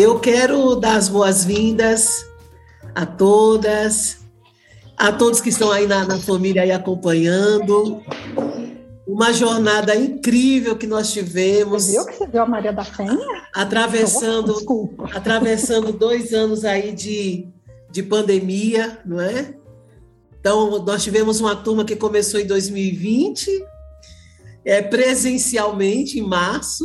Eu quero dar as boas-vindas a todas, a todos que estão aí na, na família aí acompanhando. Uma jornada incrível que nós tivemos. Você viu que você viu a Maria da Penha? Atravessando, atravessando dois anos aí de, de pandemia, não é? Então, nós tivemos uma turma que começou em 2020, é, presencialmente, em março.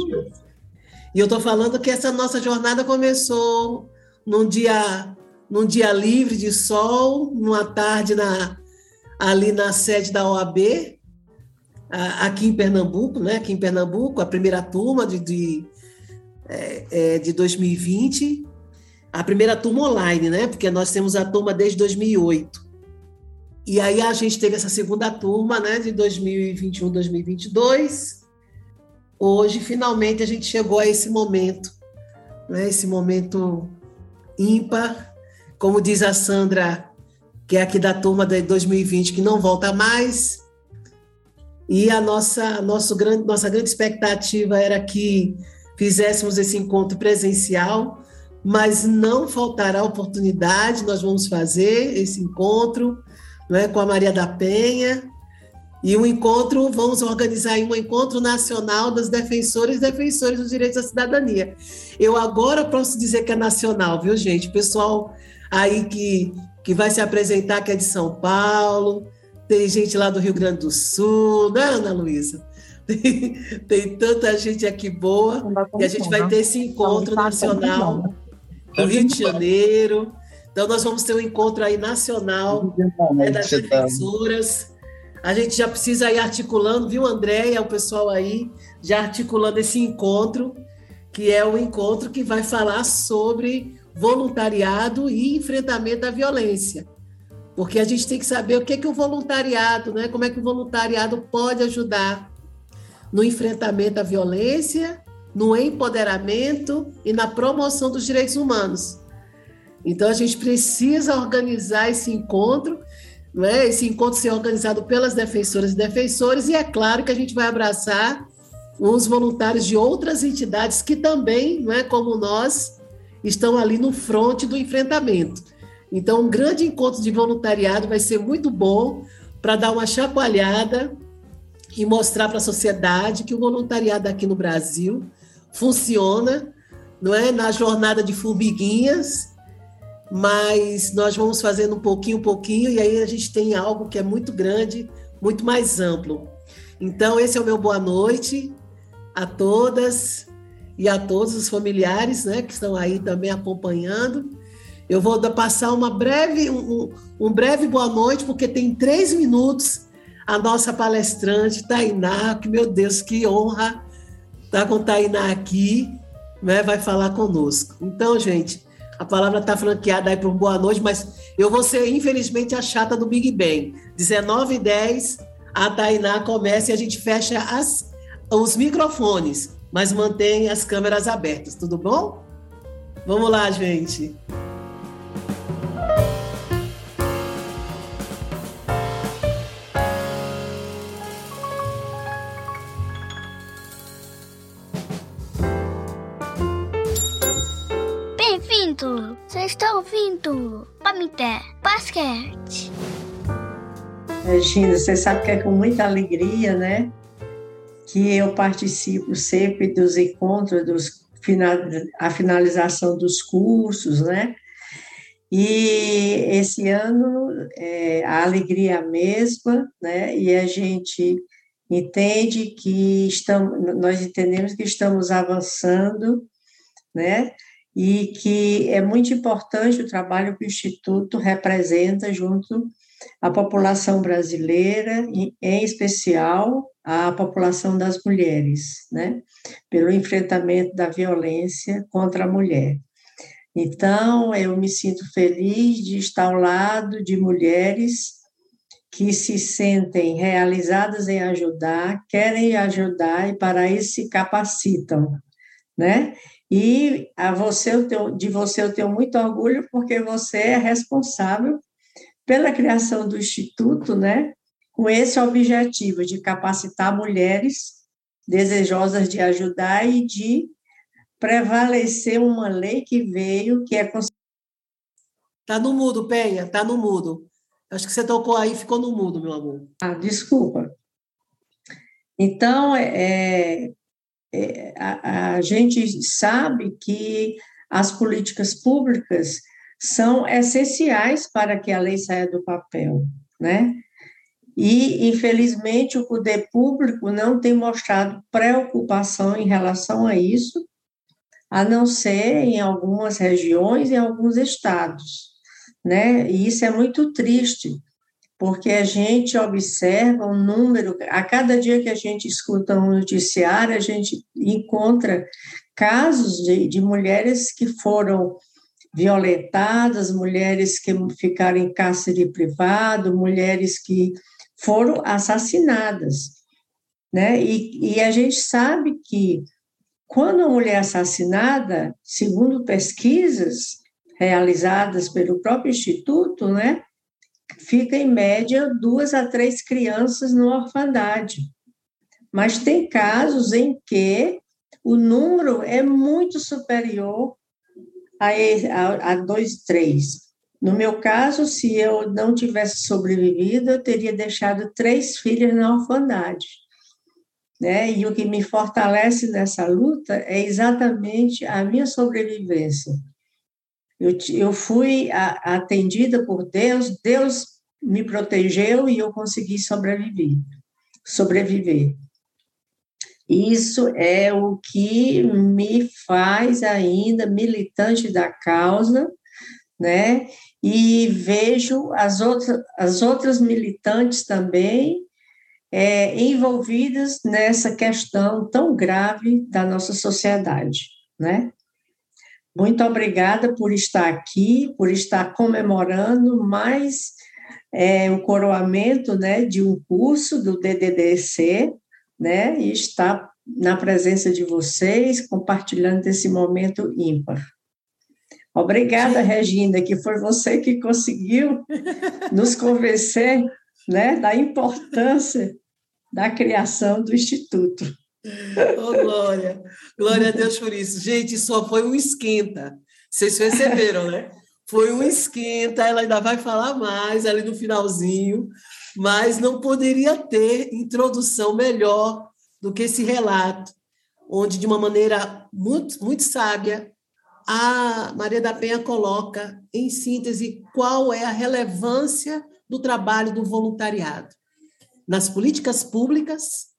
E eu estou falando que essa nossa jornada começou num dia, num dia livre de sol, numa tarde na, ali na sede da OAB, aqui em Pernambuco, né? Aqui em Pernambuco, a primeira turma de, de, é, é de 2020, a primeira turma online, né? Porque nós temos a turma desde 2008. E aí a gente teve essa segunda turma, né, de 2021, 2022. Hoje, finalmente, a gente chegou a esse momento, né, esse momento ímpar. Como diz a Sandra, que é aqui da turma de 2020, que não volta mais. E a nossa, nosso grande, nossa grande expectativa era que fizéssemos esse encontro presencial, mas não faltará oportunidade, nós vamos fazer esse encontro né, com a Maria da Penha. E um encontro, vamos organizar um encontro nacional das defensoras e defensores dos direitos da cidadania. Eu agora posso dizer que é nacional, viu, gente? O pessoal aí que, que vai se apresentar, que é de São Paulo, tem gente lá do Rio Grande do Sul, né, Ana Luísa? Tem, tem tanta gente aqui boa, e a gente vai ter esse encontro nacional no Rio de Janeiro. Então, nós vamos ter um encontro aí nacional né, das defensoras. A gente já precisa ir articulando, viu, Andréia, o pessoal aí, já articulando esse encontro, que é o encontro que vai falar sobre voluntariado e enfrentamento à violência. Porque a gente tem que saber o que é, que o voluntariado, né? como é que o voluntariado pode ajudar no enfrentamento à violência, no empoderamento e na promoção dos direitos humanos. Então a gente precisa organizar esse encontro, né? esse encontro ser organizado pelas defensoras e defensores, e é claro que a gente vai abraçar os voluntários de outras entidades que também, não é como nós, estão ali no fronte do enfrentamento. Então, um grande encontro de voluntariado vai ser muito bom para dar uma chacoalhada e mostrar para a sociedade que o voluntariado aqui no Brasil funciona, não é na jornada de formiguinhas, mas nós vamos fazendo um pouquinho, um pouquinho, e aí a gente tem algo que é muito grande, muito mais amplo. Então, esse é o meu boa noite a todas e a todos os familiares né, que estão aí também acompanhando. Eu vou passar uma breve, um, um breve boa noite, porque tem três minutos a nossa palestrante, Tainá, que, meu Deus, que honra estar com Tainá aqui, né, vai falar conosco. Então, gente, a palavra está franqueada aí para boa noite, mas eu vou ser, infelizmente, a chata do Big Bang. 19 e 10, a Tainá começa e a gente fecha as, os microfones, mas mantém as câmeras abertas, tudo bom? Vamos lá, gente. Está ouvindo Pamité Basquete. Regina, você sabe que é com muita alegria, né? Que eu participo sempre dos encontros, dos, a finalização dos cursos, né? E esse ano é, a alegria é a mesma, né? E a gente entende que estamos, nós entendemos que estamos avançando, né? E que é muito importante o trabalho que o Instituto representa junto à população brasileira, em especial à população das mulheres, né? pelo enfrentamento da violência contra a mulher. Então, eu me sinto feliz de estar ao lado de mulheres que se sentem realizadas em ajudar, querem ajudar e para isso se capacitam, né? E a você, eu tenho, de você eu tenho muito orgulho, porque você é responsável pela criação do Instituto, né? com esse objetivo de capacitar mulheres desejosas de ajudar e de prevalecer uma lei que veio, que é. Está no mudo, Penha, está no mudo. Acho que você tocou aí ficou no mudo, meu amor. Ah, desculpa. Então, é, é, a, a gente sabe que as políticas públicas são essenciais para que a lei saia do papel, né? E, infelizmente, o poder público não tem mostrado preocupação em relação a isso, a não ser em algumas regiões em alguns estados, né? E isso é muito triste, porque a gente observa um número, a cada dia que a gente escuta um noticiário, a gente encontra casos de, de mulheres que foram violentadas, mulheres que ficaram em cárcere privado, mulheres que foram assassinadas, né? E, e a gente sabe que quando a mulher é assassinada, segundo pesquisas realizadas pelo próprio Instituto, né, fica em média duas a três crianças na orfandade. Mas tem casos em que o número é muito superior a, a, a dois, três. No meu caso, se eu não tivesse sobrevivido, eu teria deixado três filhas na orfandade. Né? E o que me fortalece nessa luta é exatamente a minha sobrevivência. Eu, eu fui a, atendida por Deus, Deus me protegeu e eu consegui sobreviver. Sobreviver. Isso é o que me faz ainda militante da causa, né? e vejo as outras, as outras militantes também é, envolvidas nessa questão tão grave da nossa sociedade, né? Muito obrigada por estar aqui, por estar comemorando mais é, o coroamento, né, de um curso do DDDC, né, e estar na presença de vocês, compartilhando esse momento ímpar. Obrigada, Regina, que foi você que conseguiu nos convencer né, da importância da criação do Instituto. Oh, glória, glória a Deus por isso. Gente, só foi um esquenta. Vocês perceberam, né? Foi um esquenta, ela ainda vai falar mais ali no finalzinho, mas não poderia ter introdução melhor do que esse relato, onde, de uma maneira muito, muito sábia, a Maria da Penha coloca, em síntese, qual é a relevância do trabalho do voluntariado nas políticas públicas,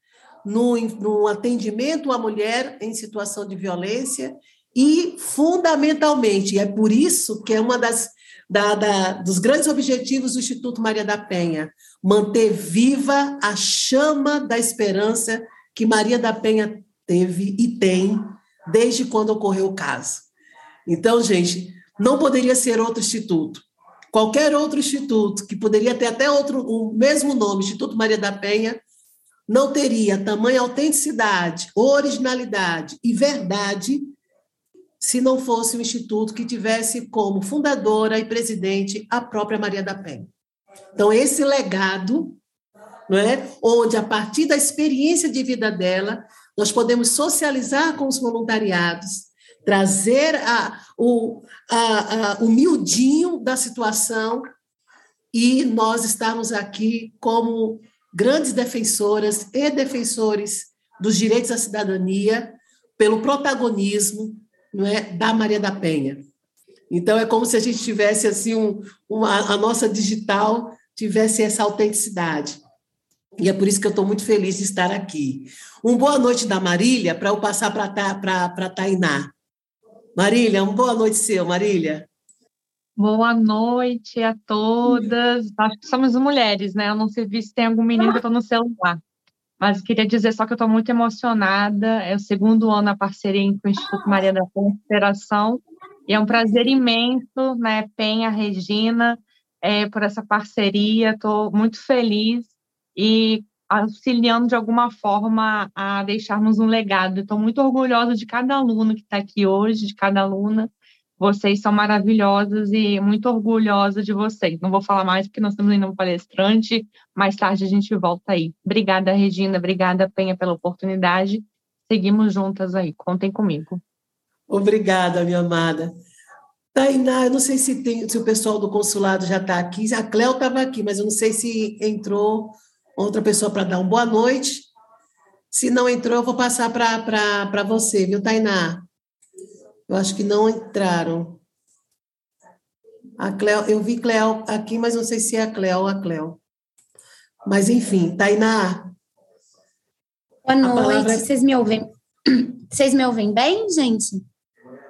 no, no atendimento à mulher em situação de violência e, fundamentalmente, é por isso que é uma das da, dos grandes objetivos do Instituto Maria da Penha, manter viva a chama da esperança que Maria da Penha teve e tem desde quando ocorreu o caso. Então, gente, não poderia ser outro instituto. Qualquer outro instituto, que poderia ter até outro, o mesmo nome, Instituto Maria da Penha, não teria tamanha autenticidade, originalidade e verdade se não fosse um instituto que tivesse como fundadora e presidente a própria Maria da Penha. Então, esse legado, não é? onde, a partir da experiência de vida dela, nós podemos socializar com os voluntariados, trazer a, o, a, a, da situação e nós estamos aqui como grandes defensoras e defensores dos direitos à cidadania pelo protagonismo não é, da Maria da Penha. Então, é como se a gente tivesse assim um, uma, a nossa digital tivesse essa autenticidade. E é por isso que eu estou muito feliz de estar aqui. Um boa noite da Marília para eu passar para a Tainá. Marília, uma boa noite seu, Marília. Boa noite a todas. Acho que somos mulheres, né? Eu não sei se tem algum menino que eu estou no celular. Mas queria dizer só que eu estou muito emocionada. É o segundo ano a parceria com o Instituto Maria da Consideração. E é um prazer imenso, né, Penha, Regina, é, por essa parceria. Estou muito feliz. E auxiliando de alguma forma a deixarmos um legado. Estou muito orgulhosa de cada aluno que está aqui hoje, de cada aluna. Vocês são maravilhosas e muito orgulhosa de vocês. Não vou falar mais porque nós estamos indo um palestrante. Mais tarde a gente volta aí. Obrigada, Regina. Obrigada, Penha, pela oportunidade. Seguimos juntas aí. Contem comigo. Obrigada, minha amada. Tainá, eu não sei se, tem, se o pessoal do consulado já está aqui. A Cléo estava aqui, mas eu não sei se entrou outra pessoa para dar uma boa noite. Se não entrou, eu vou passar para você, viu, Tainá? Eu acho que não entraram. A Cleo, eu vi Cleo aqui, mas não sei se é a Cleo ou a Cleo. Mas, enfim, Tainá. Boa noite, palavra... vocês me ouvem? Vocês me ouvem bem, gente?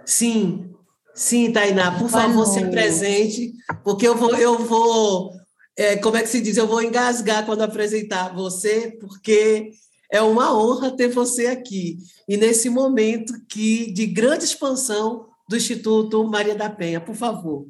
Sim, sim, Tainá, por Boa favor, noite. se presente, porque eu vou, eu vou, é, como é que se diz? Eu vou engasgar quando apresentar você, porque é uma honra ter você aqui. E nesse momento que de grande expansão do Instituto Maria da Penha, por favor.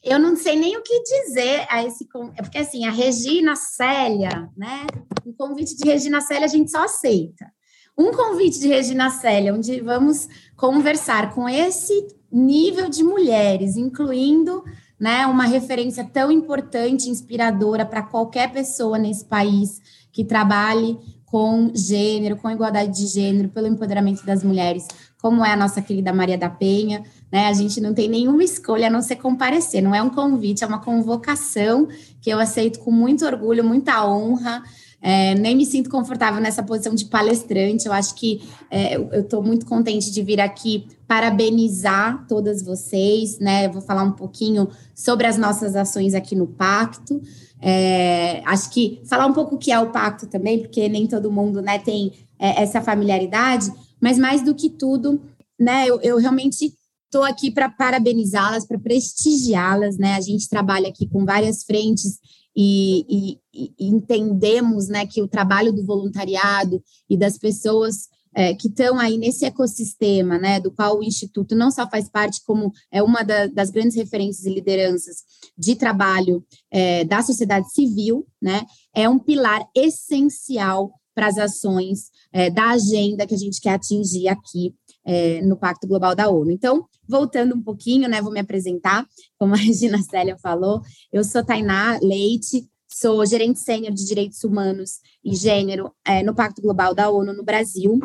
Eu não sei nem o que dizer a esse é porque assim, a Regina Célia, né? Um convite de Regina Célia a gente só aceita. Um convite de Regina Célia, onde vamos conversar com esse nível de mulheres, incluindo né, uma referência tão importante, inspiradora para qualquer pessoa nesse país que trabalhe com gênero, com igualdade de gênero, pelo empoderamento das mulheres, como é a nossa querida Maria da Penha, né? A gente não tem nenhuma escolha a não ser comparecer, não é um convite, é uma convocação que eu aceito com muito orgulho, muita honra. É, nem me sinto confortável nessa posição de palestrante. Eu acho que é, eu estou muito contente de vir aqui parabenizar todas vocês, né? Eu vou falar um pouquinho sobre as nossas ações aqui no Pacto. É, acho que falar um pouco o que é o pacto também, porque nem todo mundo né, tem é, essa familiaridade, mas mais do que tudo, né, eu, eu realmente estou aqui para parabenizá-las, para prestigiá-las, né? A gente trabalha aqui com várias frentes e, e, e, entendemos né, que o trabalho do voluntariado e das pessoas é, que estão aí nesse ecossistema, né, do qual o Instituto não só faz parte, como é uma da, das grandes referências e lideranças de trabalho é, da sociedade civil, né, é um pilar essencial para as ações é, da agenda que a gente quer atingir aqui é, no Pacto Global da ONU. Então, voltando um pouquinho, né, vou me apresentar, como a Regina Célia falou, eu sou Tainá Leite, sou gerente sênior de direitos humanos e gênero é, no Pacto Global da ONU no Brasil.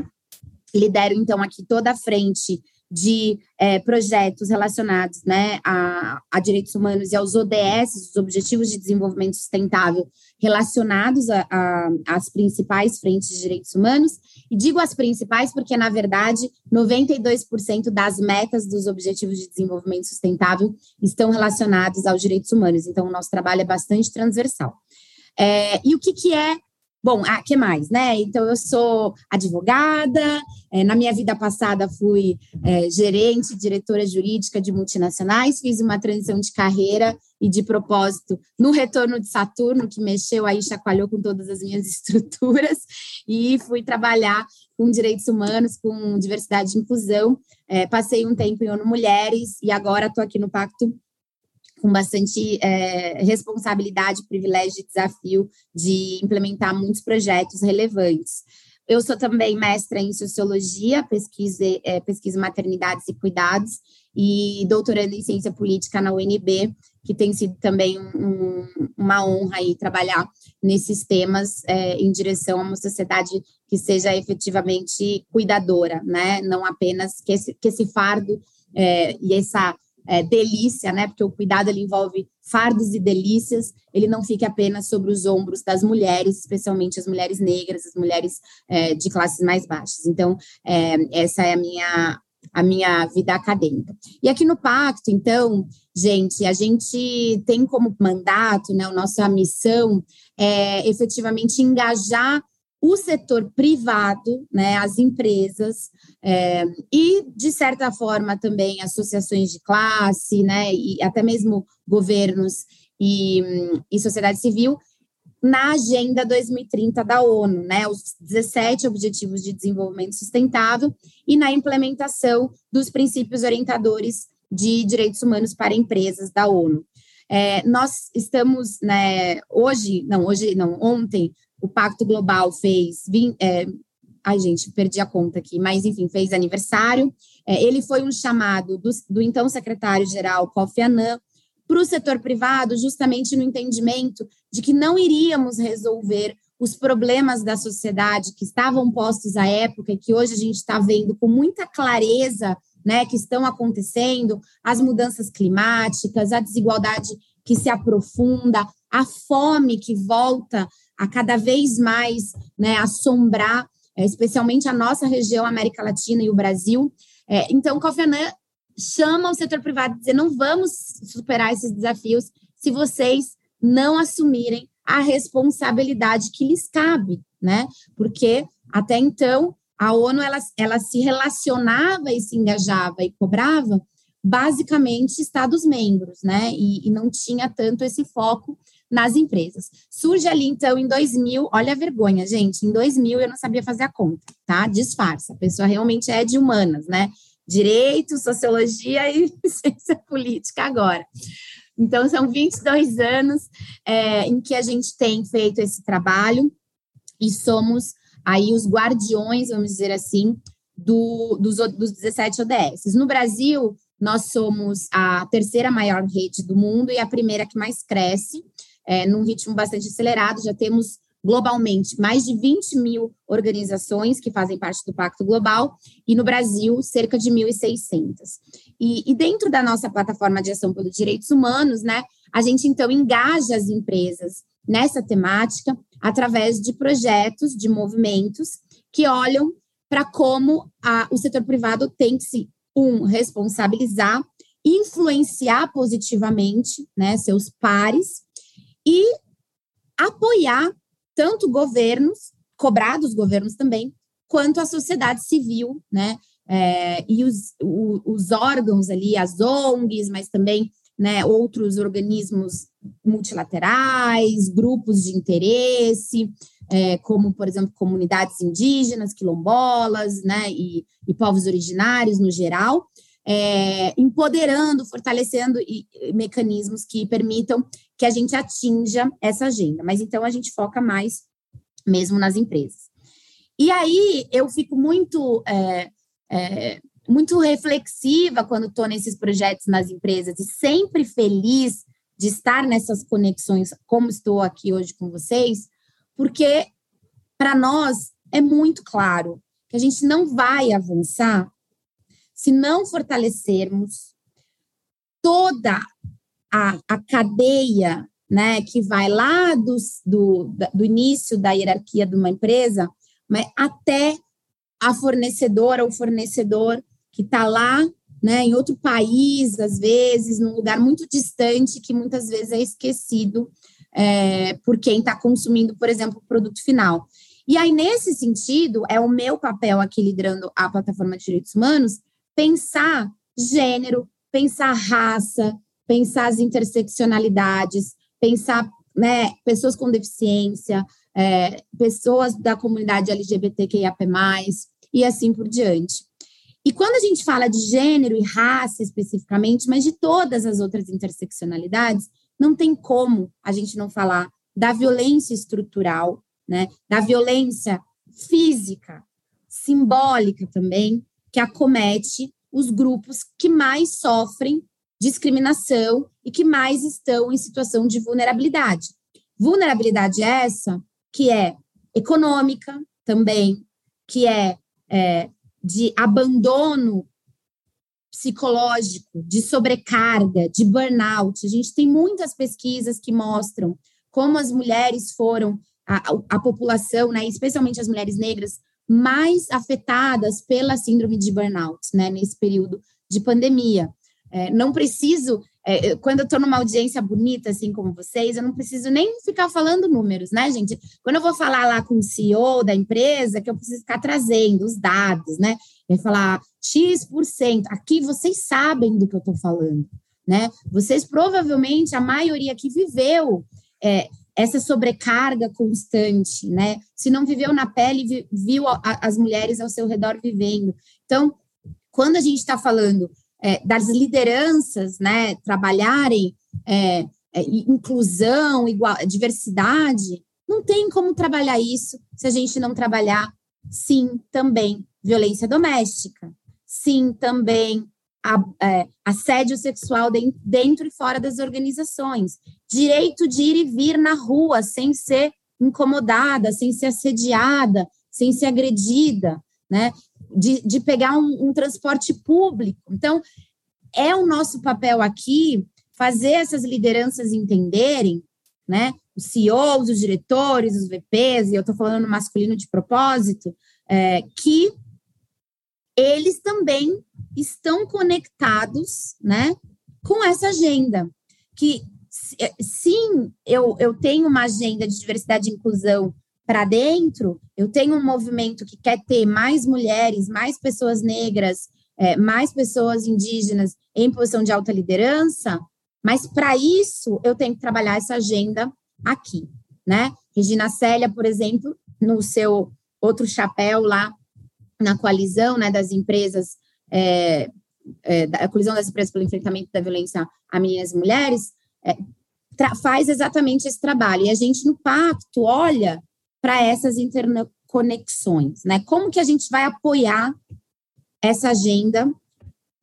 Lidero, então, aqui toda a frente de é, projetos relacionados né, a, a, direitos humanos e aos ODS, os Objetivos de Desenvolvimento Sustentável, relacionados às principais frentes de direitos humanos. E digo as principais porque, na verdade, 92% das metas dos Objetivos de Desenvolvimento Sustentável estão relacionados aos direitos humanos. Então, o nosso trabalho é bastante transversal. É, e o que, que é Bom, ah, que mais, né? Então, eu sou advogada, é, na minha vida passada fui é, gerente, diretora jurídica de multinacionais, fiz uma transição de carreira e de propósito no retorno de Saturno, que mexeu aí, chacoalhou com todas as minhas estruturas, e fui trabalhar com direitos humanos, com diversidade e inclusão. É, passei um tempo em ONU Mulheres e agora estou aqui no Pacto com bastante é, responsabilidade, privilégio e desafio de implementar muitos projetos relevantes. Eu sou também mestra em sociologia, pesquisa, é, pesquisa maternidades e cuidados, e doutorando em ciência política na UNB, que tem sido também um, uma honra aí trabalhar nesses temas é, em direção a uma sociedade que seja efetivamente cuidadora, né? Não apenas que esse, que esse fardo é, e essa é, delícia, né? Porque o cuidado ele envolve fardos e delícias, ele não fica apenas sobre os ombros das mulheres, especialmente as mulheres negras, as mulheres é, de classes mais baixas. Então, é, essa é a minha a minha vida acadêmica. E aqui no Pacto, então, gente, a gente tem como mandato, né, a nossa missão é efetivamente engajar o setor privado, né, as empresas é, e, de certa forma, também associações de classe, né, e até mesmo governos e, e sociedade civil, na Agenda 2030 da ONU, né, os 17 Objetivos de Desenvolvimento Sustentável e na implementação dos princípios orientadores de direitos humanos para empresas da ONU. É, nós estamos, né, hoje, não, hoje não, ontem, o Pacto Global fez. É, ai, gente, perdi a conta aqui, mas enfim, fez aniversário. É, ele foi um chamado do, do então secretário-geral Kofi Annan para o setor privado, justamente no entendimento de que não iríamos resolver os problemas da sociedade que estavam postos à época e que hoje a gente está vendo com muita clareza, né, que estão acontecendo, as mudanças climáticas, a desigualdade que se aprofunda, a fome que volta a cada vez mais né, assombrar, é, especialmente a nossa região, América Latina e o Brasil. É, então, Annan chama o setor privado e dizer não vamos superar esses desafios se vocês não assumirem a responsabilidade que lhes cabe, né? Porque até então a ONU ela, ela se relacionava e se engajava e cobrava basicamente Estados-membros, né? E, e, não tinha tanto esse foco nas empresas. Surge ali, então, em 2000, olha a vergonha, gente, em 2000 eu não sabia fazer a conta, tá? Disfarça, a pessoa realmente é de humanas, né? Direito, sociologia e ciência política agora. Então, são 22 anos é, em que a gente tem feito esse trabalho e somos aí os guardiões, vamos dizer assim, do, dos, dos 17 ODS. No Brasil, nós somos a terceira maior rede do mundo e a primeira que mais cresce, é, num ritmo bastante acelerado. Já temos globalmente mais de 20 mil organizações que fazem parte do Pacto Global e no Brasil cerca de 1.600. E, e dentro da nossa plataforma de ação pelos direitos humanos, né, a gente então engaja as empresas nessa temática através de projetos, de movimentos que olham para como a, o setor privado tem que se um responsabilizar, influenciar positivamente, né, seus pares e apoiar tanto governos, cobrar dos governos também, quanto a sociedade civil, né? É, e os, o, os órgãos ali, as ONGs, mas também né, outros organismos multilaterais, grupos de interesse, é, como, por exemplo, comunidades indígenas, quilombolas, né, e, e povos originários no geral, é, empoderando, fortalecendo e, e mecanismos que permitam que a gente atinja essa agenda. Mas então a gente foca mais mesmo nas empresas. E aí eu fico muito é, é, muito reflexiva quando estou nesses projetos nas empresas e sempre feliz de estar nessas conexões, como estou aqui hoje com vocês, porque para nós é muito claro que a gente não vai avançar se não fortalecermos toda a, a cadeia né, que vai lá do, do, do início da hierarquia de uma empresa mas até a fornecedora ou fornecedor que está lá, né, em outro país, às vezes, num lugar muito distante, que muitas vezes é esquecido é, por quem está consumindo, por exemplo, o produto final. E aí, nesse sentido, é o meu papel aqui liderando a plataforma de direitos humanos, pensar gênero, pensar raça, pensar as interseccionalidades, pensar né, pessoas com deficiência, é, pessoas da comunidade LGBTQIAP+, e assim por diante. E quando a gente fala de gênero e raça especificamente, mas de todas as outras interseccionalidades, não tem como a gente não falar da violência estrutural, né, da violência física, simbólica também, que acomete os grupos que mais sofrem discriminação e que mais estão em situação de vulnerabilidade. Vulnerabilidade essa que é econômica também, que é, é de abandono psicológico, de sobrecarga, de burnout. A gente tem muitas pesquisas que mostram como as mulheres foram a, a, população, né, especialmente as mulheres negras, mais afetadas pela síndrome de burnout, né, nesse período de pandemia. É, não preciso, é, quando eu estou numa audiência bonita, assim como vocês, eu não preciso nem ficar falando números, né, gente? Quando eu vou falar lá com o CEO da empresa, que eu preciso ficar trazendo os dados, né? Vai falar X%, aqui vocês sabem do que eu estou falando, né? Vocês provavelmente, a maioria que viveu é, essa sobrecarga constante, né? Se não viveu na pele, viu as mulheres ao seu redor vivendo. Então, quando a gente está falando é, das lideranças, né, trabalharem é, é, inclusão, igual, diversidade, não tem como trabalhar isso se a gente não trabalhar, sim, também violência doméstica, sim, também a, é, assédio sexual dentro e fora das organizações, direito de ir e vir na rua sem ser incomodada, sem ser assediada, sem ser agredida, né? De, de pegar um, um transporte público. Então, é o nosso papel aqui fazer essas lideranças entenderem, né? Os CEOs, os diretores, os VPs, e eu estou falando masculino de propósito, é, que eles também estão conectados, né, com essa agenda. Que é, sim, eu, eu tenho uma agenda de diversidade e inclusão para dentro, eu tenho um movimento que quer ter mais mulheres, mais pessoas negras, é, mais pessoas indígenas em posição de alta liderança, mas para isso eu tenho que trabalhar essa agenda aqui, né? Regina Célia, por exemplo, no seu outro chapéu lá na coalizão, né, das empresas, é, é, a colisão das empresas pelo enfrentamento da violência a meninas e mulheres, é, faz exatamente esse trabalho. E a gente no pacto olha para essas interconexões, né? Como que a gente vai apoiar essa agenda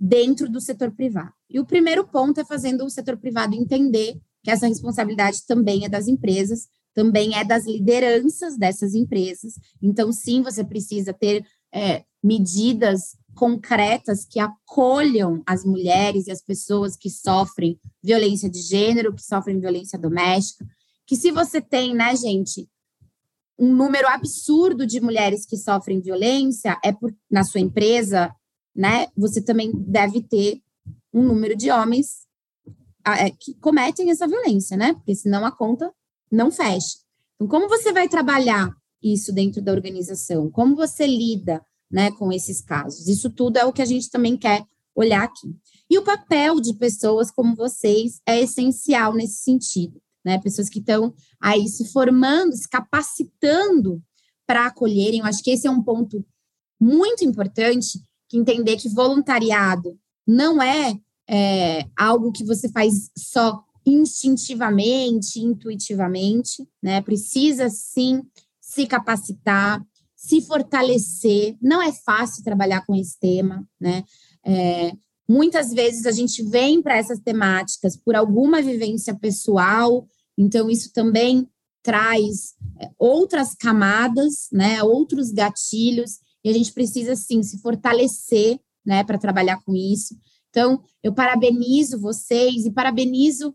dentro do setor privado? E o primeiro ponto é fazendo o setor privado entender que essa responsabilidade também é das empresas, também é das lideranças dessas empresas. Então, sim, você precisa ter é, medidas concretas que acolham as mulheres e as pessoas que sofrem violência de gênero, que sofrem violência doméstica. Que se você tem, né, gente, um número absurdo de mulheres que sofrem violência, é por, na sua empresa, né, você também deve ter um número de homens é, que cometem essa violência, né? Porque senão a conta não fecha. Então, como você vai trabalhar isso dentro da organização? Como você lida né, com esses casos? Isso tudo é o que a gente também quer olhar aqui. E o papel de pessoas como vocês é essencial nesse sentido, né? Pessoas que estão aí se formando, se capacitando para acolherem. Eu acho que esse é um ponto muito importante, que entender que voluntariado não é é, algo que você faz só instintivamente, intuitivamente, né? Precisa sim se capacitar, se fortalecer. Não é fácil trabalhar com esse tema, né? É, muitas vezes a gente vem para essas temáticas por alguma vivência pessoal, então isso também traz é, outras camadas, né? Outros gatilhos e a gente precisa sim se fortalecer, né? Para trabalhar com isso. Então, eu parabenizo vocês e parabenizo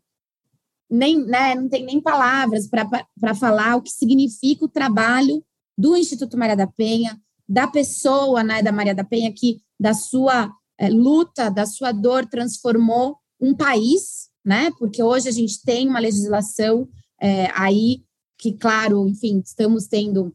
nem, né, não tem nem palavras para falar o que significa o trabalho do Instituto Maria da Penha, da pessoa, né, da Maria da Penha, que da sua é, luta, da sua dor, transformou um país, né, porque hoje a gente tem uma legislação é, aí que, claro, enfim, estamos tendo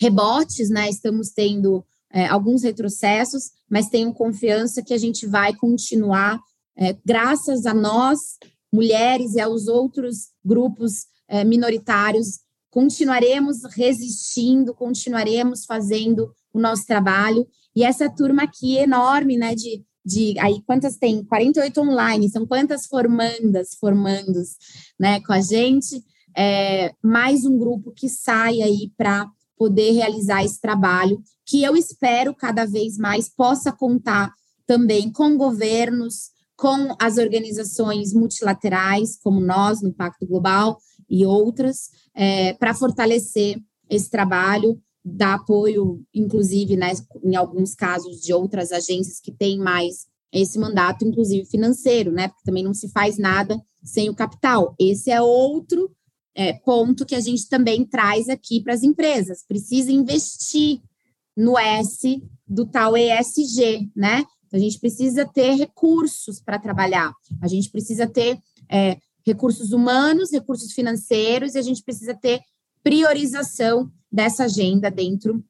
rebotes, né, estamos tendo é, alguns retrocessos, mas tenho confiança que a gente vai continuar, é, graças a nós, mulheres, e aos outros grupos é, minoritários, continuaremos resistindo, continuaremos fazendo o nosso trabalho. E essa turma aqui enorme, né, de, de aí quantas tem? 48 online, são quantas formandas, formandos, né, com a gente. É, mais um grupo que sai aí para poder realizar esse trabalho, que eu espero cada vez mais possa contar também com governos, com as organizações multilaterais, como nós no Pacto Global e outras, é, para fortalecer esse trabalho, dar apoio, inclusive, né, em alguns casos de outras agências que têm mais esse mandato, inclusive financeiro, né? Porque também não se faz nada sem o capital. Esse é outro é, ponto que a gente também traz aqui para as empresas. Precisa investir no S do tal ESG, né? A gente precisa ter recursos para trabalhar, a gente precisa ter é, recursos humanos, recursos financeiros, e a gente precisa ter priorização dessa agenda dentro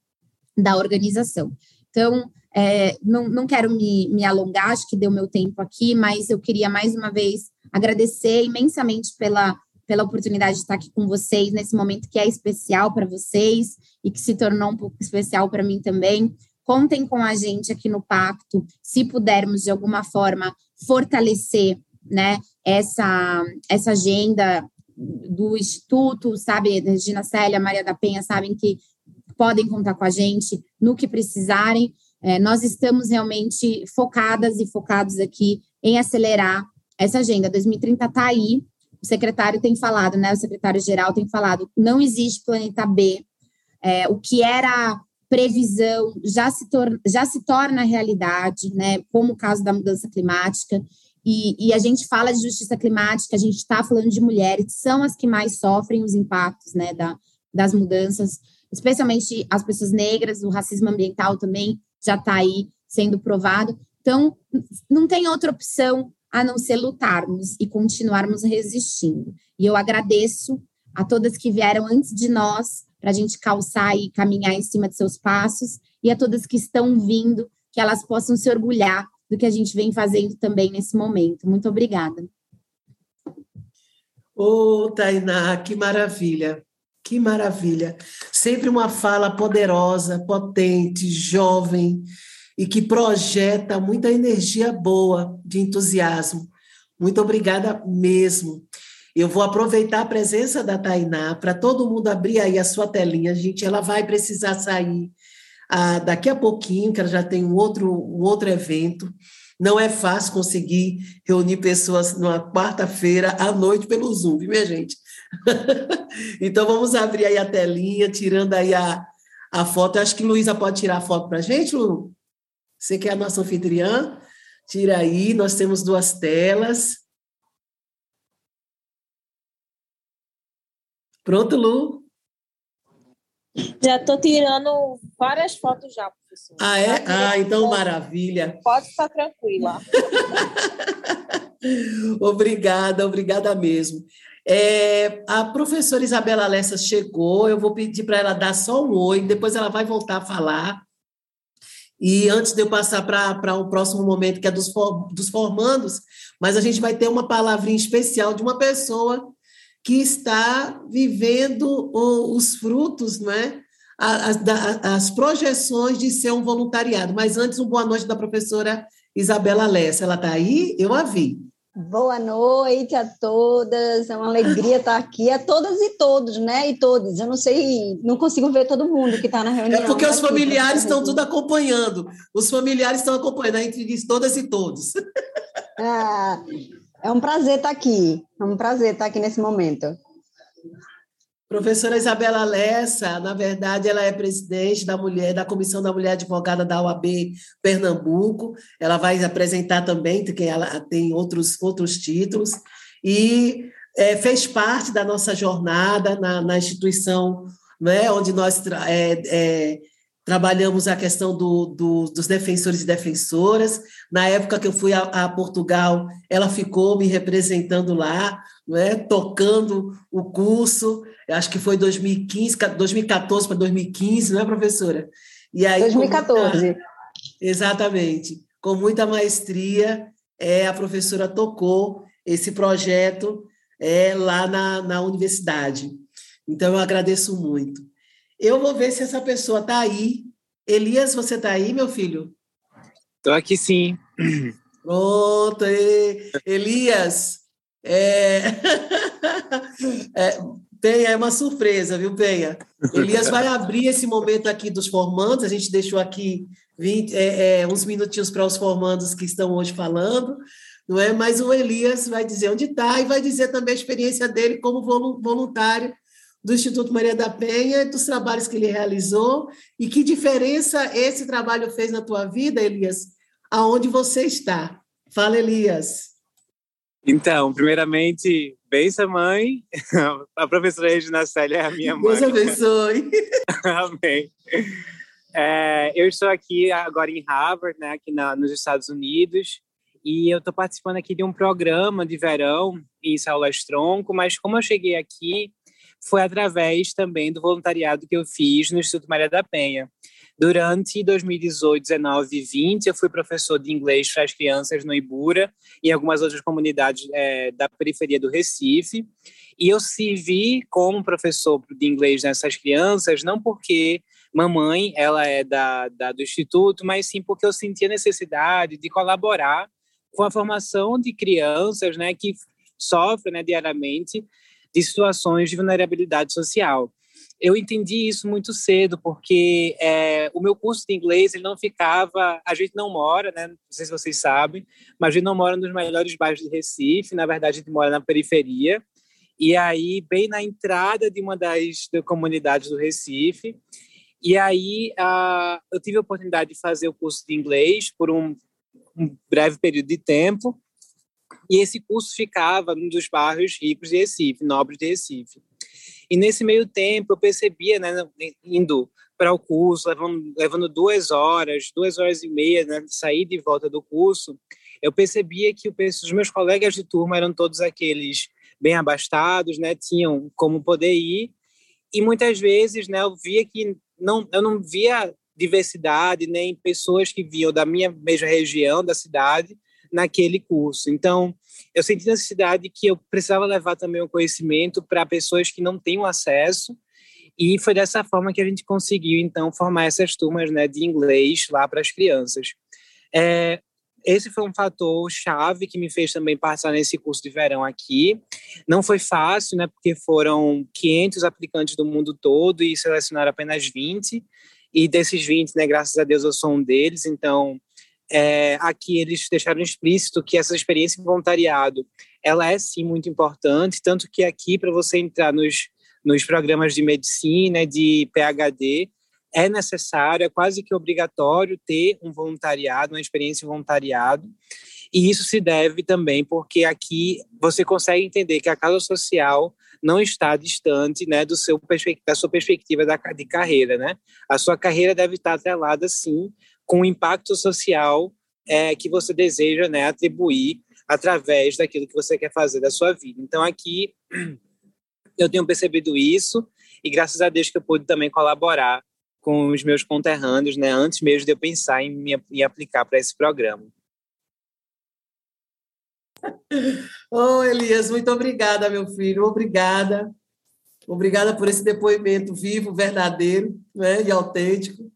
da organização. Então, é, não, não quero me, me alongar, acho que deu meu tempo aqui, mas eu queria mais uma vez agradecer imensamente pela pela oportunidade de estar aqui com vocês nesse momento que é especial para vocês e que se tornou um pouco especial para mim também. Contem com a gente aqui no Pacto, se pudermos de alguma forma fortalecer, né, essa essa agenda do instituto, sabe, Regina Célia, Maria da Penha, sabem que podem contar com a gente no que precisarem. É, nós estamos realmente focadas e focados aqui em acelerar essa agenda. 2030 está aí, o secretário tem falado, né? O secretário-geral tem falado, não existe planeta B. É, o que era previsão já se, torna, já se torna realidade, né? Como o caso da mudança climática. E, e a gente fala de justiça climática, a gente está falando de mulheres, que são as que mais sofrem os impactos, né? Da, das mudanças, especialmente as pessoas negras, o racismo ambiental também já está aí sendo provado. Então, não tem outra opção a não ser lutarmos e continuarmos resistindo. E eu agradeço a todas que vieram antes de nós para a gente calçar e caminhar em cima de seus passos e a todas que estão vindo, que elas possam se orgulhar do que a gente vem fazendo também nesse momento. Muito obrigada. Ô, oh, Tainá, que maravilha, que maravilha. Sempre uma fala poderosa, potente, jovem, e que projeta muita energia boa, de entusiasmo. Muito obrigada mesmo. Eu vou aproveitar a presença da Tainá para todo mundo abrir aí a sua telinha, gente. Ela vai precisar sair ah, daqui a pouquinho, que ela já tem um outro, um outro evento. Não é fácil conseguir reunir pessoas numa quarta-feira à noite pelo Zoom, viu, minha gente? então vamos abrir aí a telinha, tirando aí a, a foto. Eu acho que Luísa pode tirar a foto para a gente, Lu? Você que é a nossa anfitriã, tira aí, nós temos duas telas. Pronto, Lu? Já estou tirando várias fotos já, professor. Ah, é? Ah, então maravilha. Pode ficar tranquila. obrigada, obrigada mesmo. É, a professora Isabela Alessa chegou, eu vou pedir para ela dar só um oi, depois ela vai voltar a falar. E antes de eu passar para o um próximo momento, que é dos, dos formandos, mas a gente vai ter uma palavrinha especial de uma pessoa que está vivendo os frutos, não é? As, as, projeções de ser um voluntariado. Mas antes, uma boa noite da professora Isabela Lessa. Ela está aí? Eu a vi. Boa noite a todas, é uma alegria estar aqui, a todas e todos, né? E todos. Eu não sei, não consigo ver todo mundo que está na reunião. É porque os familiares estão tudo acompanhando. Os familiares estão acompanhando, a gente diz todas e todos. Ah, é um prazer estar aqui, é um prazer estar aqui nesse momento. Professora Isabela Lessa, na verdade, ela é presidente da mulher da Comissão da Mulher Advogada da OAB Pernambuco. Ela vai apresentar também, porque ela tem outros, outros títulos, e é, fez parte da nossa jornada na, na instituição né, onde nós é, é, trabalhamos a questão do, do, dos defensores e defensoras. Na época que eu fui a, a, Portugal, ela ficou me representando lá, né, tocando o curso acho que foi 2015, 2014 para 2015, não é, professora? E aí, 2014. Muita, exatamente. Com muita maestria, é, a professora tocou esse projeto é, lá na, na universidade. Então, eu agradeço muito. Eu vou ver se essa pessoa está aí. Elias, você está aí, meu filho? Estou aqui sim. Pronto, Elias. É... é, Penha, é uma surpresa, viu, Penha? Elias vai abrir esse momento aqui dos formandos, a gente deixou aqui 20, é, é, uns minutinhos para os formandos que estão hoje falando, não é? Mas o Elias vai dizer onde está e vai dizer também a experiência dele como voluntário do Instituto Maria da Penha, dos trabalhos que ele realizou e que diferença esse trabalho fez na tua vida, Elias, aonde você está. Fala, Elias. Então, primeiramente, benção, mãe. A professora Regina Célia é a minha mãe. Deus abençoe. Amém. É, eu estou aqui agora em Harvard, né, aqui na, nos Estados Unidos, e eu estou participando aqui de um programa de verão em aulas tronco, mas como eu cheguei aqui, foi através também do voluntariado que eu fiz no Instituto Maria da Penha. Durante 2018, 19 e 20, eu fui professor de inglês para as crianças no Ibura e algumas outras comunidades é, da periferia do Recife. E eu servi como professor de inglês nessas crianças, não porque mamãe ela é da, da, do instituto, mas sim porque eu sentia necessidade de colaborar com a formação de crianças, né, que sofrem né, diariamente de situações de vulnerabilidade social eu entendi isso muito cedo, porque é, o meu curso de inglês ele não ficava. A gente não mora, né? Não sei se vocês sabem, mas a gente não mora nos melhores bairros de Recife. Na verdade, a gente mora na periferia. E aí, bem na entrada de uma das, comunidades do Recife. E aí, eu tive a oportunidade de fazer o curso de inglês por um, um breve período de tempo. E esse curso ficava num dos bairros ricos de Recife, nobres de Recife. E nesse meio tempo, eu percebia, né, indo para o curso, levando, levando duas horas, duas horas e meia, né, de sair de volta do curso, eu percebia que os meus colegas de turma eram todos aqueles bem abastados, né, tinham como poder ir, e muitas vezes, né, eu via que não, eu não via diversidade nem pessoas que vinham da minha mesma região da cidade naquele curso. Então, eu senti necessidade que eu precisava levar também o conhecimento para pessoas que não têm acesso, e foi dessa forma que a gente conseguiu, então, formar essas turmas né, de inglês lá para as crianças. É, esse foi um fator chave que me fez também passar nesse curso de verão aqui. Não foi fácil, né, porque foram 500 aplicantes do mundo todo e selecionaram apenas 20. E desses 20, né, graças a Deus eu sou um deles, então é, aqui eles deixaram explícito que essa experiência de voluntariado ela é sim muito importante, tanto que aqui para você entrar nos, nos programas de medicina, de PhD, é necessário, é quase que obrigatório ter um voluntariado, uma experiência de voluntariado. E isso se deve também porque aqui você consegue entender que a causa social não está distante né, do seu da sua perspectiva da, de carreira. Né? A sua carreira deve estar atrelada, sim, com o impacto social é, que você deseja né, atribuir através daquilo que você quer fazer da sua vida. Então, aqui, eu tenho percebido isso e graças a Deus que eu pude também colaborar com os meus conterrâneos, né, antes mesmo de eu pensar em me em aplicar para esse programa. Oh, Elias, muito obrigada, meu filho, obrigada. Obrigada por esse depoimento vivo, verdadeiro né, e autêntico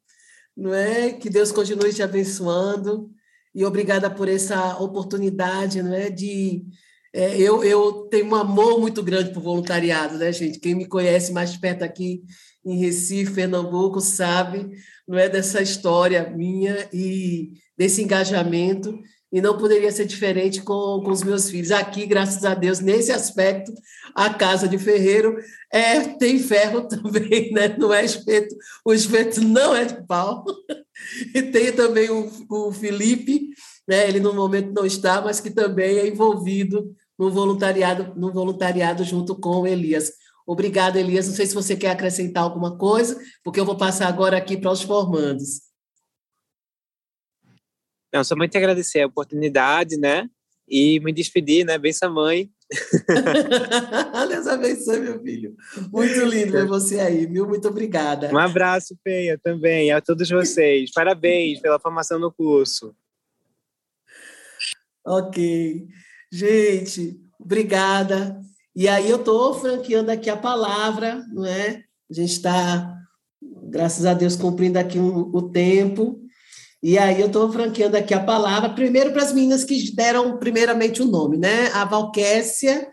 não é? Que Deus continue te abençoando e obrigada por essa oportunidade, não é? De é, eu, eu tenho um amor muito grande por voluntariado, né, gente? Quem me conhece mais perto aqui em Recife, Pernambuco, sabe, não é dessa história minha e desse engajamento e não poderia ser diferente com, com os meus filhos. Aqui, graças a Deus, nesse aspecto, a casa de ferreiro é, tem ferro também, né? não é espeto, o espeto não é de pau. E tem também o, o Felipe, né? ele no momento não está, mas que também é envolvido no voluntariado, no voluntariado junto com o Elias. Obrigada, Elias. Não sei se você quer acrescentar alguma coisa, porque eu vou passar agora aqui para os formandos. Não, somente agradecer a oportunidade, né? E me despedir, né? Benção, mãe. Deus abençoe, meu filho. Muito lindo ver você aí, viu? Muito obrigada. Um abraço, Penha, também, a todos vocês. Parabéns pela formação no curso. Ok. Gente, obrigada. E aí eu estou franqueando aqui a palavra, não é? A gente está, graças a Deus, cumprindo aqui um, o tempo. E aí eu estou franqueando aqui a palavra, primeiro para as meninas que deram primeiramente o nome, né? A Valquécia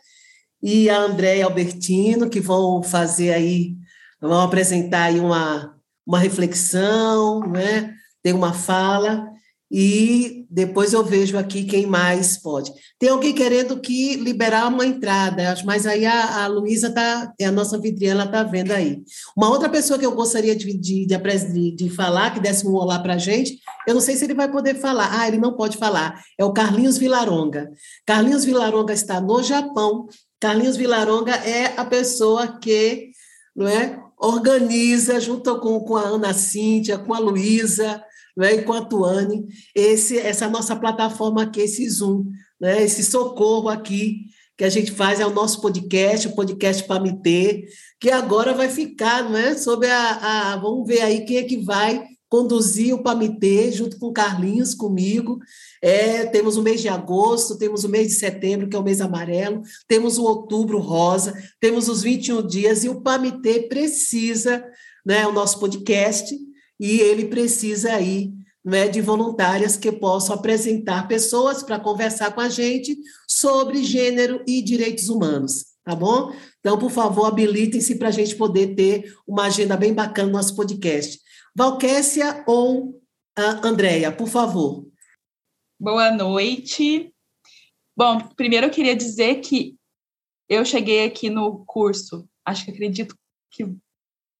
e a Andréia Albertino, que vão fazer aí, vão apresentar aí uma, uma reflexão, né? Tem uma fala e depois eu vejo aqui quem mais pode. Tem alguém querendo que liberar uma entrada, mas aí a, a Luísa tá, é a nossa anfitriã, ela está vendo aí. Uma outra pessoa que eu gostaria de, de, de, de falar, que desse um olá para a gente, eu não sei se ele vai poder falar. Ah, ele não pode falar. É o Carlinhos Vilaronga. Carlinhos Vilaronga está no Japão. Carlinhos Vilaronga é a pessoa que não é, organiza, junto com, com a Ana Cíntia, com a Luísa, né, a Tuane, esse, essa nossa plataforma aqui, esse Zoom, né, esse socorro aqui que a gente faz é o nosso podcast, o podcast Pamitê, que agora vai ficar, não é? Sobre a, a, Vamos ver aí quem é que vai conduzir o Pamitê, junto com Carlinhos, comigo. É, temos o mês de agosto, temos o mês de setembro, que é o mês amarelo, temos o outubro rosa, temos os 21 dias, e o Pamitê precisa, né, o nosso podcast, e ele precisa aí né, de voluntárias que possam apresentar pessoas para conversar com a gente sobre gênero e direitos humanos, tá bom? Então, por favor, habilitem-se para a gente poder ter uma agenda bem bacana no nosso podcast. Valquécia ou uh, Andréia, por favor. Boa noite. Bom, primeiro eu queria dizer que eu cheguei aqui no curso, acho que acredito que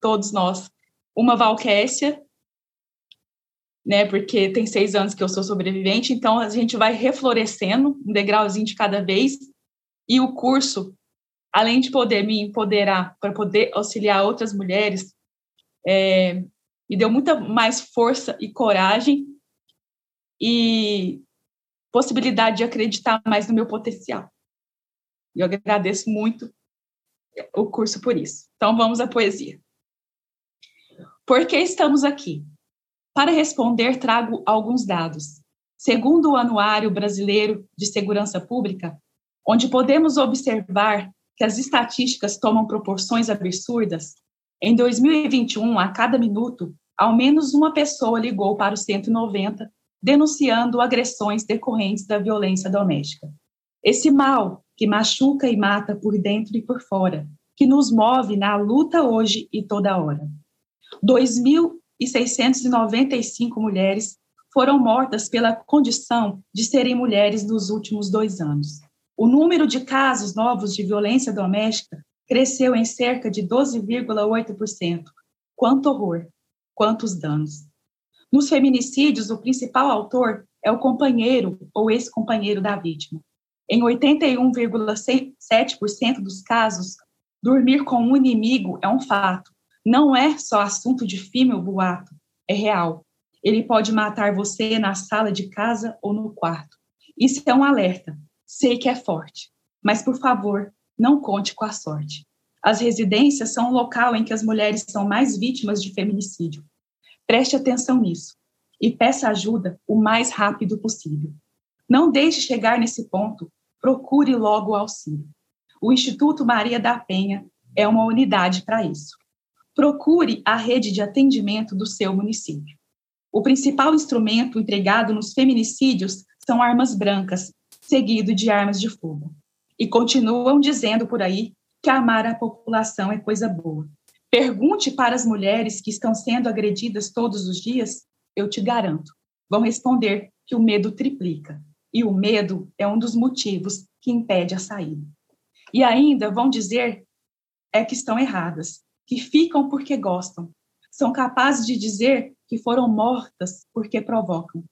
todos nós, uma Valquécia, né, porque tem seis anos que eu sou sobrevivente, então a gente vai reflorescendo um degrauzinho de cada vez, e o curso, além de poder me empoderar para poder auxiliar outras mulheres, é, me deu muita mais força e coragem e possibilidade de acreditar mais no meu potencial. Eu agradeço muito o curso por isso. Então vamos à poesia. Por que estamos aqui? Para responder, trago alguns dados. Segundo o Anuário Brasileiro de Segurança Pública, onde podemos observar que as estatísticas tomam proporções absurdas, em 2021, a cada minuto, ao menos uma pessoa ligou para o 190 denunciando agressões decorrentes da violência doméstica. Esse mal que machuca e mata por dentro e por fora, que nos move na luta hoje e toda hora. 2.695 mulheres foram mortas pela condição de serem mulheres nos últimos dois anos. O número de casos novos de violência doméstica cresceu em cerca de 12,8%. Quanto horror, quantos danos. Nos feminicídios, o principal autor é o companheiro ou ex-companheiro da vítima. Em 81,7% dos casos, dormir com um inimigo é um fato. Não é só assunto de filme ou boato, é real. Ele pode matar você na sala de casa ou no quarto. Isso é um alerta. Sei que é forte, mas por favor, não conte com a sorte. As residências são o local em que as mulheres são mais vítimas de feminicídio. Preste atenção nisso e peça ajuda o mais rápido possível. Não deixe chegar nesse ponto, procure logo o auxílio. O Instituto Maria da Penha é uma unidade para isso. Procure a rede de atendimento do seu município. O principal instrumento empregado nos feminicídios são armas brancas, seguido de armas de fogo. E continuam dizendo por aí que amar a população é coisa boa. Pergunte para as mulheres que estão sendo agredidas todos os dias, eu te garanto, vão responder que o medo triplica. E o medo é um dos motivos que impede a saída. E ainda vão dizer é que estão erradas, que ficam porque gostam. São capazes de dizer que foram mortas porque provocam,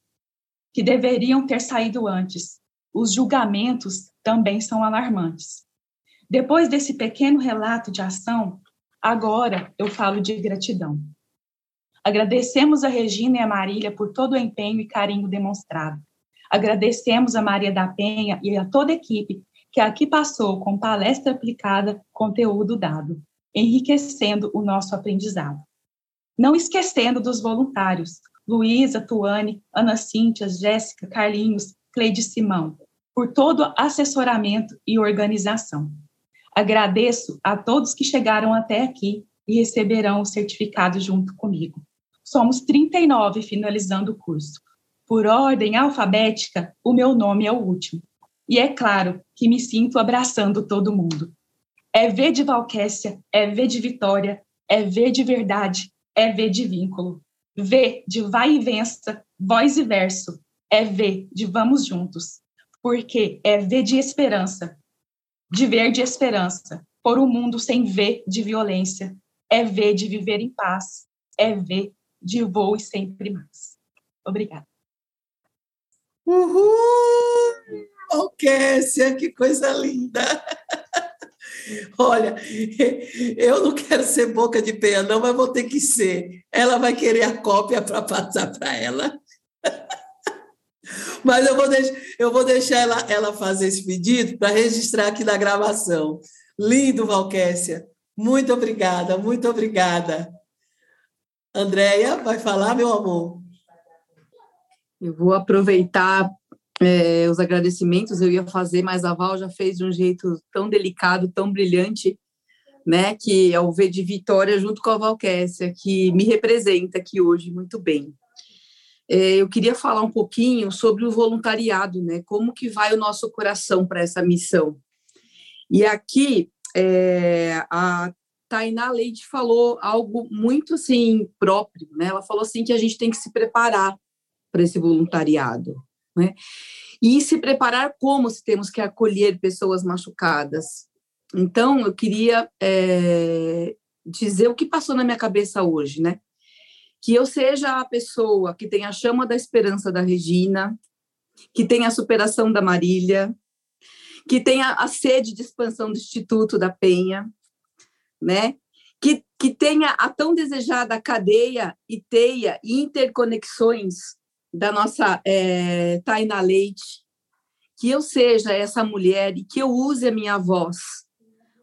que deveriam ter saído antes. Os julgamentos também são alarmantes. Depois desse pequeno relato de ação, agora eu falo de gratidão. Agradecemos a Regina e a Marília por todo o empenho e carinho demonstrado. Agradecemos a Maria da Penha e a toda a equipe que aqui passou com palestra aplicada, conteúdo dado, enriquecendo o nosso aprendizado. Não esquecendo dos voluntários, Luísa, Tuane, Ana Cíntia, Jéssica, Carlinhos, Cleide Simão, por todo assessoramento e organização. Agradeço a todos que chegaram até aqui e receberão o certificado junto comigo. Somos 39 finalizando o curso. Por ordem alfabética, o meu nome é o último. E é claro que me sinto abraçando todo mundo. É V de Valquécia, é V de Vitória, é V de verdade, é V de vínculo. V de vai e vença, voz e verso. É V de vamos juntos. Porque é V de esperança, de ver de esperança, por um mundo sem ver de violência, é ver de viver em paz, é ver de voo e sempre mais. Obrigada. Uhul! Oh, Kessia, que coisa linda! Olha, eu não quero ser boca de peia, não, mas vou ter que ser. Ela vai querer a cópia para passar para ela. Mas eu vou, deixar, eu vou deixar ela, ela fazer esse pedido para registrar aqui na gravação. Lindo, Valquécia. Muito obrigada, muito obrigada. Andréia, vai falar, meu amor? Eu vou aproveitar é, os agradecimentos, eu ia fazer, mas a Val já fez de um jeito tão delicado, tão brilhante, né, que é o V de Vitória junto com a Valquécia, que me representa aqui hoje muito bem. É, eu queria falar um pouquinho sobre o voluntariado, né? Como que vai o nosso coração para essa missão? E aqui é, a Tainá Leite falou algo muito assim próprio, né? Ela falou assim que a gente tem que se preparar para esse voluntariado, né? E se preparar como se temos que acolher pessoas machucadas. Então, eu queria é, dizer o que passou na minha cabeça hoje, né? Que eu seja a pessoa que tem a chama da esperança da Regina, que tem a superação da Marília, que tem a, a sede de expansão do Instituto da Penha, né? Que, que tenha a tão desejada cadeia e teia e interconexões da nossa é, Taina Leite, que eu seja essa mulher e que eu use a minha voz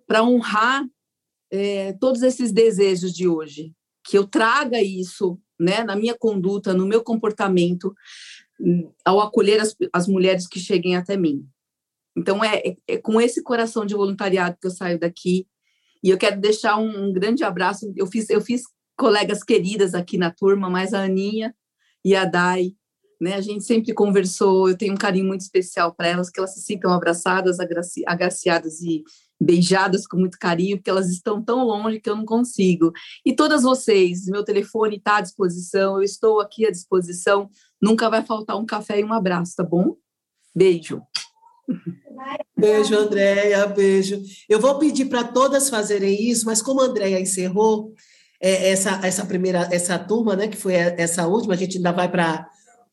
para honrar é, todos esses desejos de hoje, que eu traga isso né, na minha conduta, no meu comportamento, ao acolher as, as mulheres que cheguem até mim. Então, é, é, é, com esse coração de voluntariado que eu saio daqui, e eu quero deixar um, um grande abraço. Eu fiz, eu fiz colegas queridas aqui na turma, mais a Aninha e a Dai, né? A gente sempre conversou, eu tenho um carinho muito especial para elas, que elas se sintam abraçadas, agraci agraciadas e beijadas com muito carinho, porque elas estão tão longe que eu não consigo. E todas vocês, meu telefone está à disposição, eu estou aqui à disposição, nunca vai faltar um café e um abraço, tá bom? Beijo. Beijo, Andréia, beijo. Eu vou pedir para todas fazerem isso, mas como a Andréia encerrou é, essa, essa primeira, essa turma, né, que foi essa última, a gente ainda vai para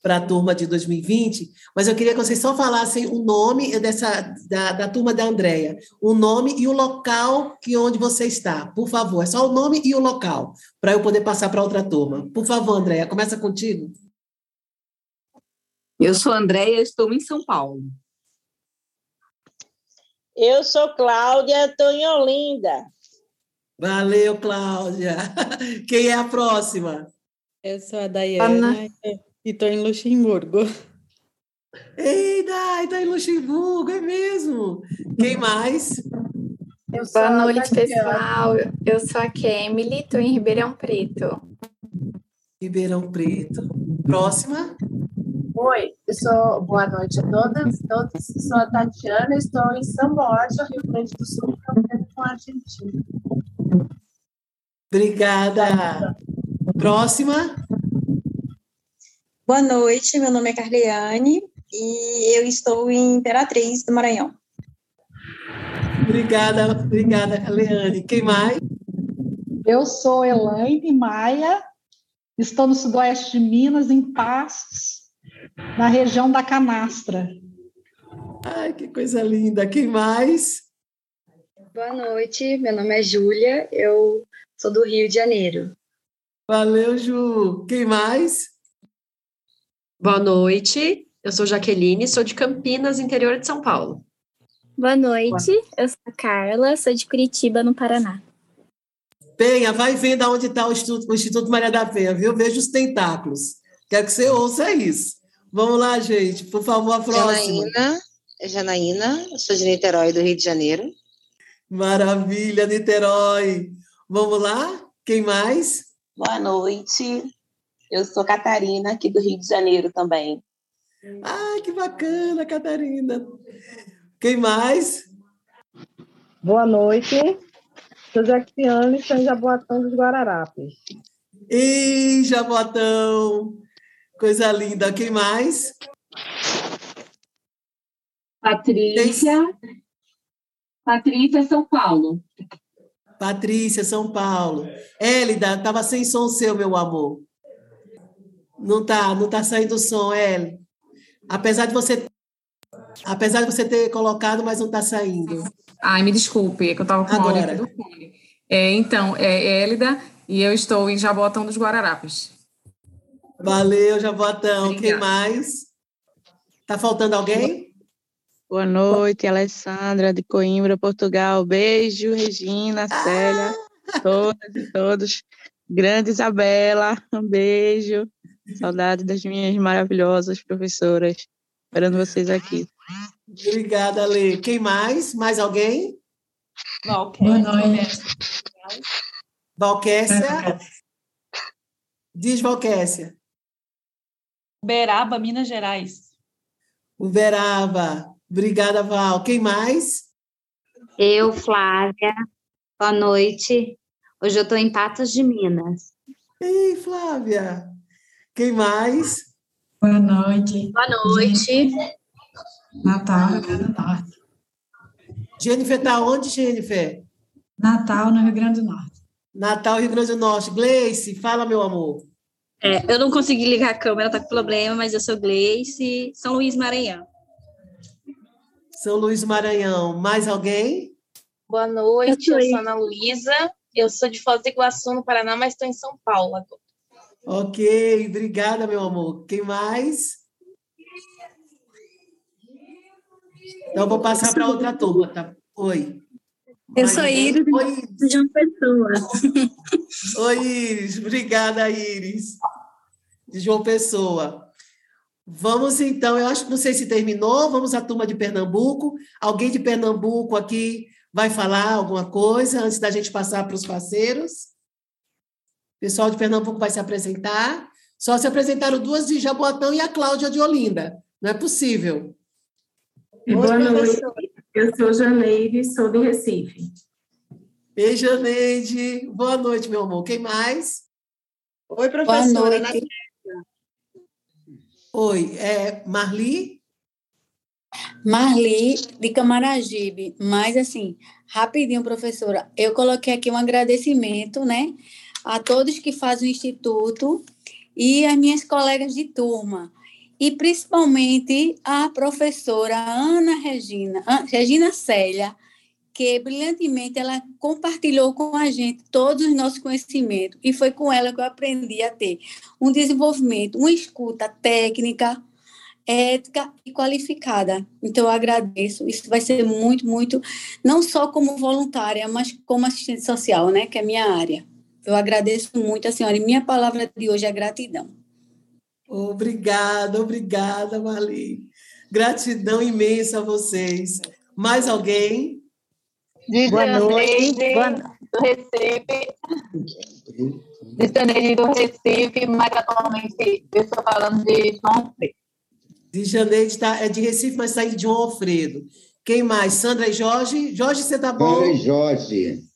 para a turma de 2020, mas eu queria que vocês só falassem o nome dessa da, da turma da Andréia, o nome e o local que onde você está, por favor. É só o nome e o local, para eu poder passar para outra turma. Por favor, Andréia, começa contigo. Eu sou Andréia, estou em São Paulo. Eu sou Cláudia, estou em Olinda. Valeu, Cláudia. Quem é a próxima? Eu sou a Daiana. Ana. E estou em Luxemburgo. Eita, está em Luxemburgo, é mesmo. Quem mais? Boa noite, pessoal. Eu sou a Kemily, estou em Ribeirão Preto. Ribeirão Preto. Próxima? Oi, eu sou. Boa noite a todas, todos. Sou a Tatiana, estou em São Borja, Rio Grande do Sul, com a Argentina. Obrigada. Próxima? Boa noite, meu nome é Carliane e eu estou em Imperatriz do Maranhão. Obrigada, obrigada, Carliane. Quem mais? Eu sou Elaine Maia, estou no sudoeste de Minas, em Passos, na região da Canastra. Ai, que coisa linda. Quem mais? Boa noite, meu nome é Júlia, eu sou do Rio de Janeiro. Valeu, Ju. Quem mais? Boa noite, eu sou Jaqueline, sou de Campinas, interior de São Paulo. Boa noite, eu sou a Carla, sou de Curitiba, no Paraná. Penha, vai vendo aonde está o Instituto, o Instituto Maria da Penha, viu? Veja os tentáculos. Quero que você ouça isso. Vamos lá, gente, por favor, a próxima. Janaína, Janaína, sou de Niterói, do Rio de Janeiro. Maravilha, Niterói. Vamos lá? Quem mais? Boa noite, eu sou Catarina, aqui do Rio de Janeiro também. Ah, que bacana, Catarina. Quem mais? Boa noite. Sou Jaquiane, sou em Jaboatão dos Guararapes. Ei, Jaboatão! Coisa linda. Quem mais? Patrícia. Patrícia, São Paulo. Patrícia, São Paulo. Élida, estava sem som seu, meu amor. Não tá, não tá saindo o som, Eli. Apesar de você apesar de você ter colocado, mas não tá saindo. Ai, me desculpe, é que eu estava com Agora. o áudio do fone. É, então, é Élida e eu estou em Jabotão dos Guararapes. Valeu, Jabotão. Obrigada. Quem mais? Tá faltando alguém? Boa noite, Alessandra de Coimbra, Portugal. Beijo, Regina, Célia, ah! todas e todos. Grande Isabela, um beijo. Saudade das minhas maravilhosas professoras. Esperando vocês aqui. Obrigada, Lê. Quem mais? Mais alguém? Boa noite. Valquécia. Diz, Valquécia. Uberaba, Minas Gerais. Uberaba. Obrigada, Val. Quem mais? Eu, Flávia. Boa noite. Hoje eu estou em Patos de Minas. Ei, Flávia. Quem mais? Boa noite. Boa noite. Natália, do Norte. Jennifer está onde, Jennifer? Natal, no Rio Grande do Norte. Natal, Rio Grande do Norte. Gleice, fala, meu amor. É, eu não consegui ligar a câmera, tá com problema, mas eu sou Gleice, São Luís Maranhão. São Luís Maranhão. Mais alguém? Boa noite, eu, eu sou Ana Luísa, eu sou de Foz do Iguaçu, no Paraná, mas estou em São Paulo agora. Ok, obrigada, meu amor. Quem mais? Então, vou passar para outra turma, tá? Oi. Eu sou Iris, Oi. de João Pessoa. Oi, Iris. Obrigada, Iris. De João Pessoa. Vamos então, eu acho, não sei se terminou, vamos à turma de Pernambuco. Alguém de Pernambuco aqui vai falar alguma coisa antes da gente passar para os parceiros? O pessoal de Pernambuco vai se apresentar. Só se apresentaram duas de Jaboatão e a Cláudia de Olinda. Não é possível. Boa noite. Eu sou Janeide, sou de Recife. Ei, Janeide. Boa noite, meu amor. Quem mais? Oi, professora. Boa noite. Oi, é Marli? Marli, de Camaragibe. Mas, assim, rapidinho, professora, eu coloquei aqui um agradecimento, né, a todos que fazem o Instituto e as minhas colegas de turma e principalmente a professora Ana Regina, Regina Célia, que brilhantemente ela compartilhou com a gente todos os nossos conhecimentos e foi com ela que eu aprendi a ter um desenvolvimento, uma escuta técnica, ética e qualificada. Então eu agradeço. Isso vai ser muito, muito não só como voluntária, mas como assistente social, né, que é a minha área. Eu agradeço muito a senhora e minha palavra de hoje é gratidão. Obrigada, obrigada, Marli. Gratidão imensa a vocês. Mais alguém? Boa noite. Boa noite. Do Recife. De do Recife, mas atualmente eu estou falando de João Alfredo. De Janeiro tá, é de Recife, mas está de João Alfredo. Quem mais? Sandra e Jorge? Jorge, você está bom? Sandra e Jorge.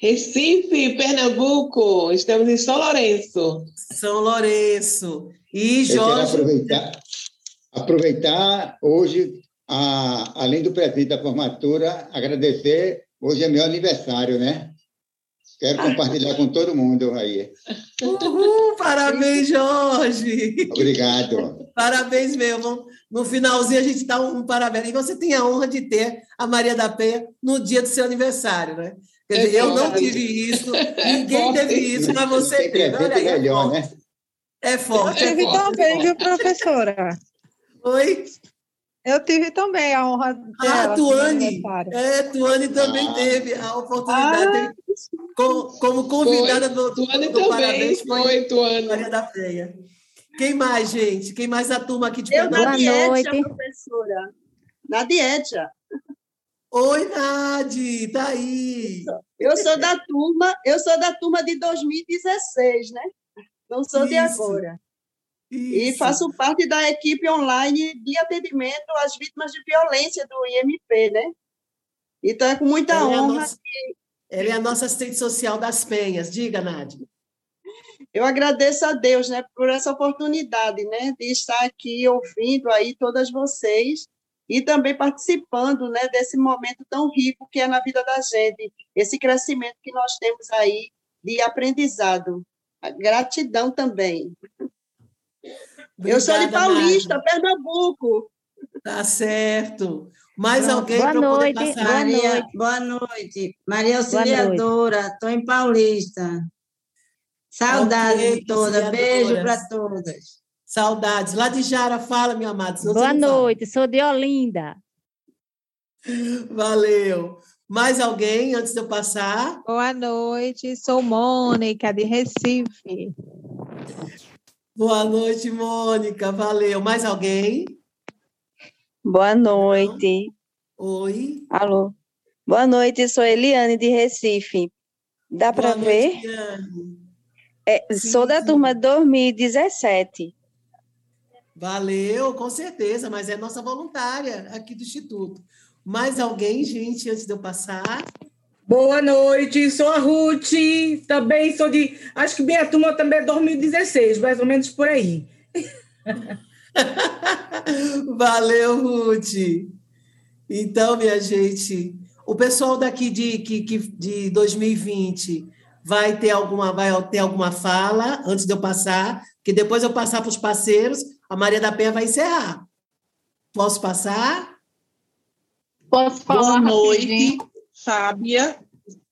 Recife, Pernambuco. Estamos em São Lourenço. São Lourenço. E Jorge. aproveitar, aproveitar hoje, a, além do presente da formatura, agradecer. Hoje é meu aniversário, né? Quero compartilhar com todo mundo aí. Uhul, parabéns, Jorge! Obrigado. Parabéns mesmo. No finalzinho a gente dá um parabéns. E você tem a honra de ter a Maria da Penha no dia do seu aniversário, né? Quer dizer, é eu não tive isso, ninguém teve isso, mas você teve. Olha aí, melhor, né? É forte. Eu tive é forte, também, viu, professora? Oi? Eu tive também a honra de Ah, Tuane. É, Tuane também ah. teve a oportunidade ah. como, como convidada foi. do, do, Tuane do também. Parabéns. Foi, Tuane. Maria da Feia. Quem mais, gente? Quem mais da turma aqui de Eu, Boa noite. professora. Nadietia. Oi, Nadi, tá aí. Eu sou da turma, eu sou da turma de 2016, né? Não sou Isso. de agora. Isso. E faço parte da equipe online de atendimento às vítimas de violência do IMP, né? Então é com muita ela honra. É nossa, que... Ela é a nossa assistente social das Penhas. Diga, Nádia. Eu agradeço a Deus, né, por essa oportunidade, né, de estar aqui ouvindo aí todas vocês e também participando, né, desse momento tão rico que é na vida da gente, esse crescimento que nós temos aí de aprendizado. Gratidão também. Obrigada, eu sou de Paulista, Nádia. Pernambuco. Tá certo. Mais Pronto. alguém para poder passar? Maria, boa noite. Maria Auxiliadora, estou em Paulista. Saudades okay, de todas. Beijo para todas. Saudades. Lá de Jara, fala, minha amada. Boa noite, sou de Olinda. Valeu. Mais alguém antes de eu passar? Boa noite, sou Mônica, de Recife. Boa noite, Mônica. Valeu. Mais alguém? Boa noite. Oi. Alô. Boa noite, sou Eliane de Recife. Dá para ver? É, sou da turma 2017. Valeu, com certeza, mas é nossa voluntária aqui do Instituto. Mais alguém, gente, antes de eu passar? Boa noite, sou a Ruth, também sou de. Acho que minha turma também é 2016, mais ou menos por aí. Valeu, Ruth. Então, minha gente, O pessoal daqui de, que, que, de 2020 vai ter alguma vai ter alguma fala antes de eu passar, que depois eu passar para os parceiros, a Maria da Penha vai encerrar. Posso passar? Posso falar Boa noite? Fábia,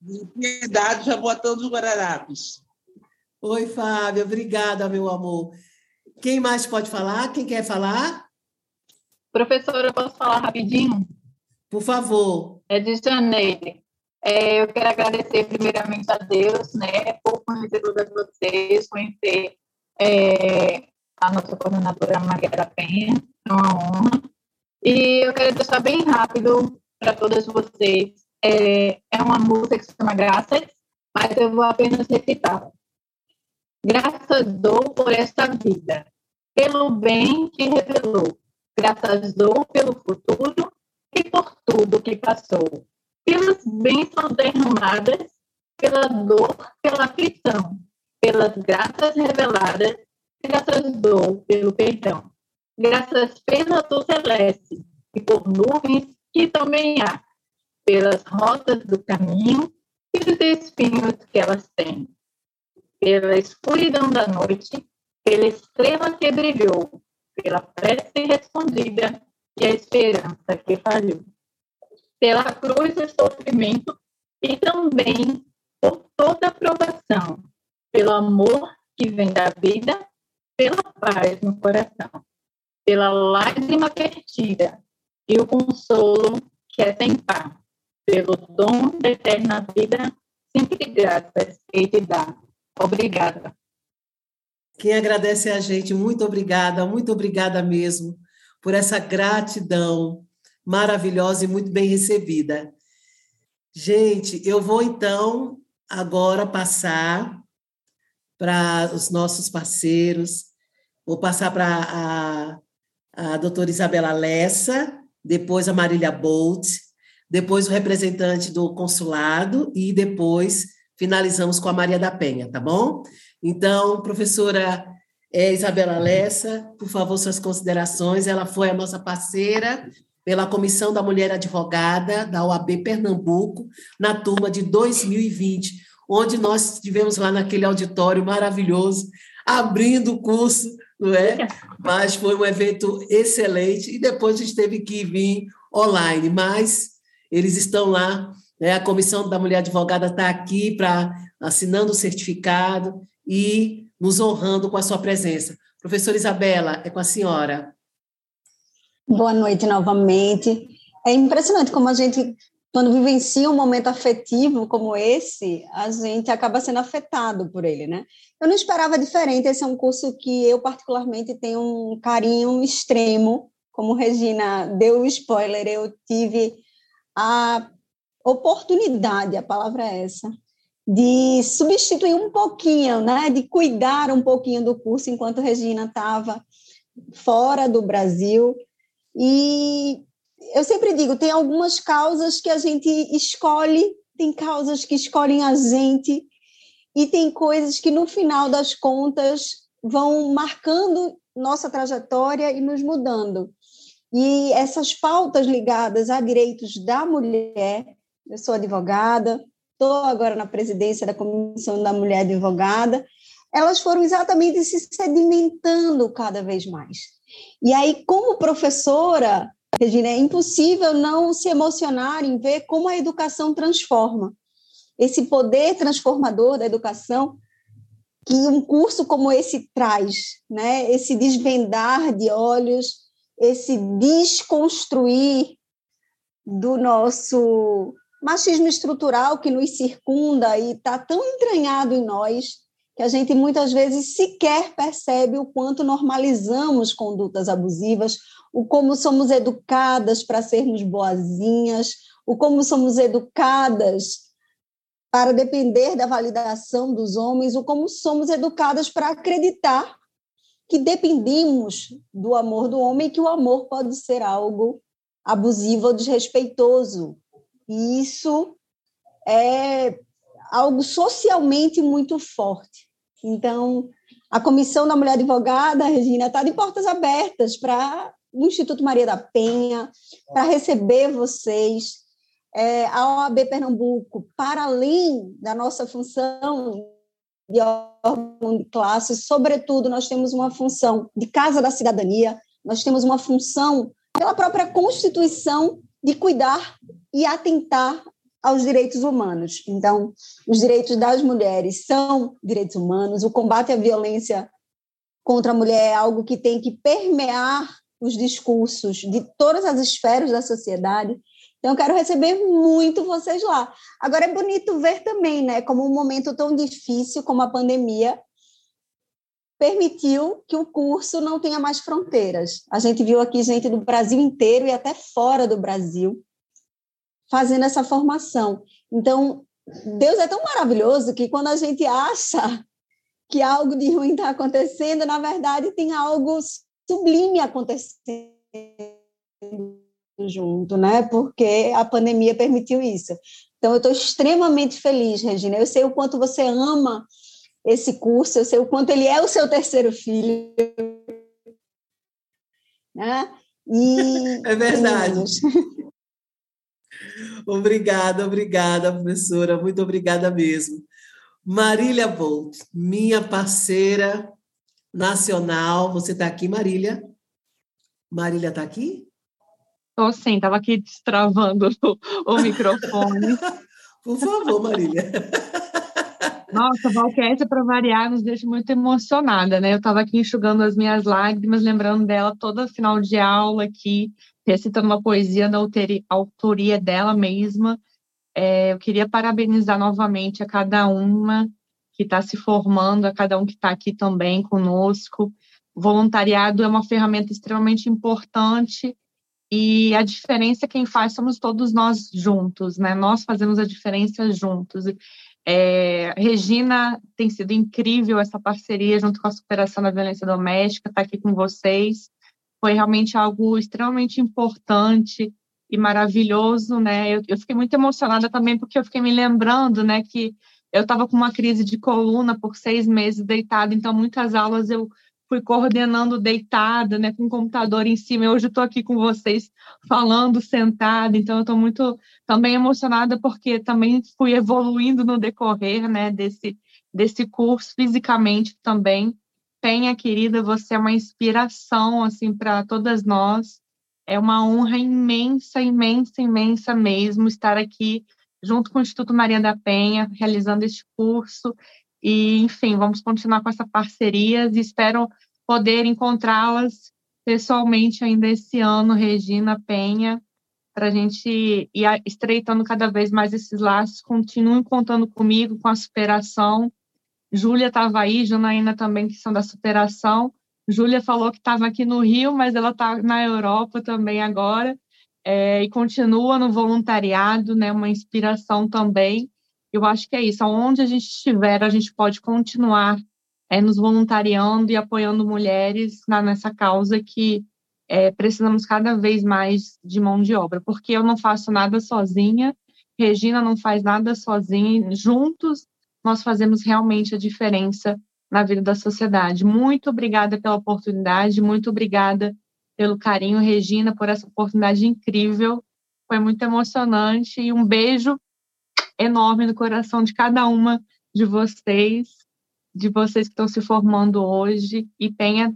de Piedade, Jaboatão dos Guararapes. Oi, Fábia, obrigada, meu amor. Quem mais pode falar? Quem quer falar? Professora, eu posso falar rapidinho? Por favor. É de Janeiro. É, eu quero agradecer primeiramente a Deus, né, por conhecer todas vocês, conhecer é, a nossa coordenadora Maria Penha, é uma honra. E eu quero deixar bem rápido para todas vocês. É, é uma música que se chama Graças, mas eu vou apenas recitar. Graças dou por esta vida, pelo bem que revelou. Graças dou pelo futuro e por tudo que passou pelas bênçãos derramadas, pela dor, pela aflição, pelas graças reveladas, graças dou pelo perdão, graças pela azul celeste e por nuvens que também há, pelas rotas do caminho e dos espinhos que elas têm, pela escuridão da noite, pela estrela que brilhou, pela prece respondida e a esperança que falhou. Pela cruz do sofrimento e também por toda a provação, pelo amor que vem da vida, pela paz no coração, pela lágrima perdida e o consolo que é sem par, pelo dom da eterna vida, sempre graças e te dá. Obrigada. Quem agradece é a gente, muito obrigada, muito obrigada mesmo por essa gratidão maravilhosa e muito bem recebida. Gente, eu vou então agora passar para os nossos parceiros. Vou passar para a, a doutora Isabela Lessa, depois a Marília Bolt, depois o representante do consulado e depois finalizamos com a Maria da Penha, tá bom? Então, professora é, Isabela Lessa, por favor, suas considerações. Ela foi a nossa parceira pela Comissão da Mulher Advogada da OAB Pernambuco, na turma de 2020, onde nós estivemos lá naquele auditório maravilhoso, abrindo o curso, não é? Mas foi um evento excelente, e depois a gente teve que vir online, mas eles estão lá, né? a Comissão da Mulher Advogada está aqui para assinando o certificado e nos honrando com a sua presença. Professora Isabela, é com a senhora. Boa noite novamente. É impressionante como a gente, quando vivencia um momento afetivo como esse, a gente acaba sendo afetado por ele, né? Eu não esperava diferente. Esse é um curso que eu, particularmente, tenho um carinho extremo. Como Regina deu o spoiler, eu tive a oportunidade, a palavra é essa, de substituir um pouquinho, né? De cuidar um pouquinho do curso enquanto Regina estava fora do Brasil e eu sempre digo, tem algumas causas que a gente escolhe, tem causas que escolhem a gente, e tem coisas que no final das contas vão marcando nossa trajetória e nos mudando. E essas pautas ligadas a direitos da mulher, eu sou advogada, estou agora na presidência da Comissão da Mulher Advogada, elas foram exatamente se sedimentando cada vez mais. E aí, como professora, Regina, é impossível não se emocionar em ver como a educação transforma. Esse poder transformador da educação que um curso como esse traz, né? Esse desvendar de olhos, esse desconstruir do nosso machismo estrutural que nos circunda e está tão entranhado em nós que a gente muitas vezes sequer percebe o quanto normalizamos condutas abusivas, o como somos educadas para sermos boazinhas, o como somos educadas para depender da validação dos homens, o como somos educadas para acreditar que dependemos do amor do homem, que o amor pode ser algo abusivo ou desrespeitoso. E isso é algo socialmente muito forte. Então, a Comissão da Mulher Advogada, Regina, está de portas abertas para o Instituto Maria da Penha, para receber vocês. é, a OAB Pernambuco, para além da nossa função de órgão de classe, sobretudo, nós temos uma função de Casa da Cidadania, nós temos uma função, pela própria Constituição, de cuidar e atentar aos direitos humanos. Então, os direitos das mulheres são direitos humanos, o combate à violência contra a mulher é algo que tem que permear os discursos de todas as esferas da sociedade. Então, quero receber muito vocês lá. Agora, é bonito ver também, né, como um momento tão difícil como a pandemia permitiu que o curso não tenha mais fronteiras. A gente viu aqui gente do Brasil inteiro e até fora do Brasil fazendo essa formação. Então, Deus é tão maravilhoso que quando a gente acha que algo de ruim está acontecendo, na verdade tem algo sublime acontecendo junto, né? Porque a pandemia permitiu isso. Então, eu estou extremamente feliz, Regina. Eu sei o quanto você ama esse curso, eu sei o quanto ele é o seu terceiro filho. Né? E, é verdade. obrigada, obrigada, professora. Muito obrigada mesmo. Marília Bolt, minha parceira nacional. Você está aqui, Marília? Marília está aqui? Estou sim, estava aqui destravando o, o microfone. Por favor, Marília. Nossa, Valquete, para variar, nos deixa muito emocionada, né? Eu estava aqui enxugando as minhas lágrimas, lembrando dela toda final de aula aqui, recitando uma poesia da autoria dela mesma. É, eu queria parabenizar novamente a cada uma que está se formando, a cada um que está aqui também conosco. O voluntariado é uma ferramenta extremamente importante e a diferença quem faz somos todos nós juntos, né? Nós fazemos a diferença juntos. É, Regina tem sido incrível essa parceria junto com a superação da violência doméstica, está aqui com vocês. Foi realmente algo extremamente importante e maravilhoso, né? Eu, eu fiquei muito emocionada também porque eu fiquei me lembrando, né, que eu estava com uma crise de coluna por seis meses deitada, então muitas aulas eu fui coordenando deitada, né, com o computador em cima. E hoje estou aqui com vocês falando sentada, então eu estou muito também emocionada porque também fui evoluindo no decorrer, né, desse desse curso fisicamente também. Penha, querida, você é uma inspiração assim para todas nós. É uma honra imensa, imensa, imensa mesmo estar aqui junto com o Instituto Maria da Penha, realizando este curso e, enfim, vamos continuar com essa parceria e espero poder encontrá-las pessoalmente ainda esse ano, Regina Penha, para a gente ir estreitando cada vez mais esses laços. Continuem contando comigo, com a superação. Júlia estava aí, Janaína também, que são da superação. Júlia falou que estava aqui no Rio, mas ela está na Europa também agora. É, e continua no voluntariado, né, uma inspiração também. Eu acho que é isso. Onde a gente estiver, a gente pode continuar é, nos voluntariando e apoiando mulheres na, nessa causa que é, precisamos cada vez mais de mão de obra, porque eu não faço nada sozinha, Regina não faz nada sozinha, juntos nós fazemos realmente a diferença na vida da sociedade. Muito obrigada pela oportunidade, muito obrigada pelo carinho, Regina, por essa oportunidade incrível. Foi muito emocionante e um beijo enorme no coração de cada uma de vocês, de vocês que estão se formando hoje. E Penha,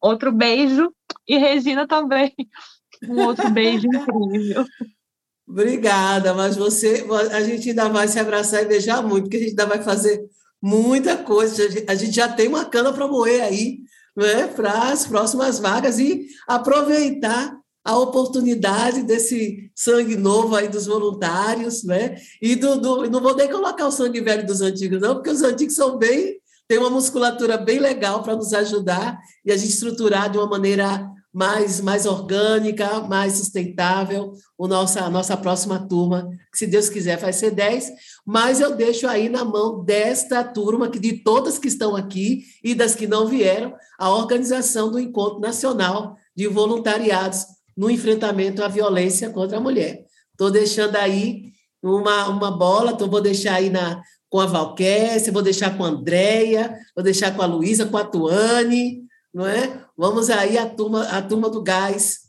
outro beijo. E Regina também, um outro beijo incrível. Obrigada, mas você, a gente ainda vai se abraçar e beijar muito, porque a gente ainda vai fazer muita coisa. A gente já tem uma cana para moer aí, né, para as próximas vagas e aproveitar a oportunidade desse sangue novo aí dos voluntários, né? E do, do, não vou nem colocar o sangue velho dos antigos, não, porque os antigos são bem, têm uma musculatura bem legal para nos ajudar e a gente estruturar de uma maneira mais, mais orgânica, mais sustentável, o nossa, a nossa próxima turma, que se Deus quiser vai ser 10, mas eu deixo aí na mão desta turma, que de todas que estão aqui e das que não vieram, a organização do Encontro Nacional de Voluntariados no enfrentamento à violência contra a mulher. Estou deixando aí uma, uma bola, tô, vou deixar aí na, com a Valquécia, vou deixar com a Andréia, vou deixar com a Luísa, com a Tuane, não é? Vamos aí a turma, a turma do gás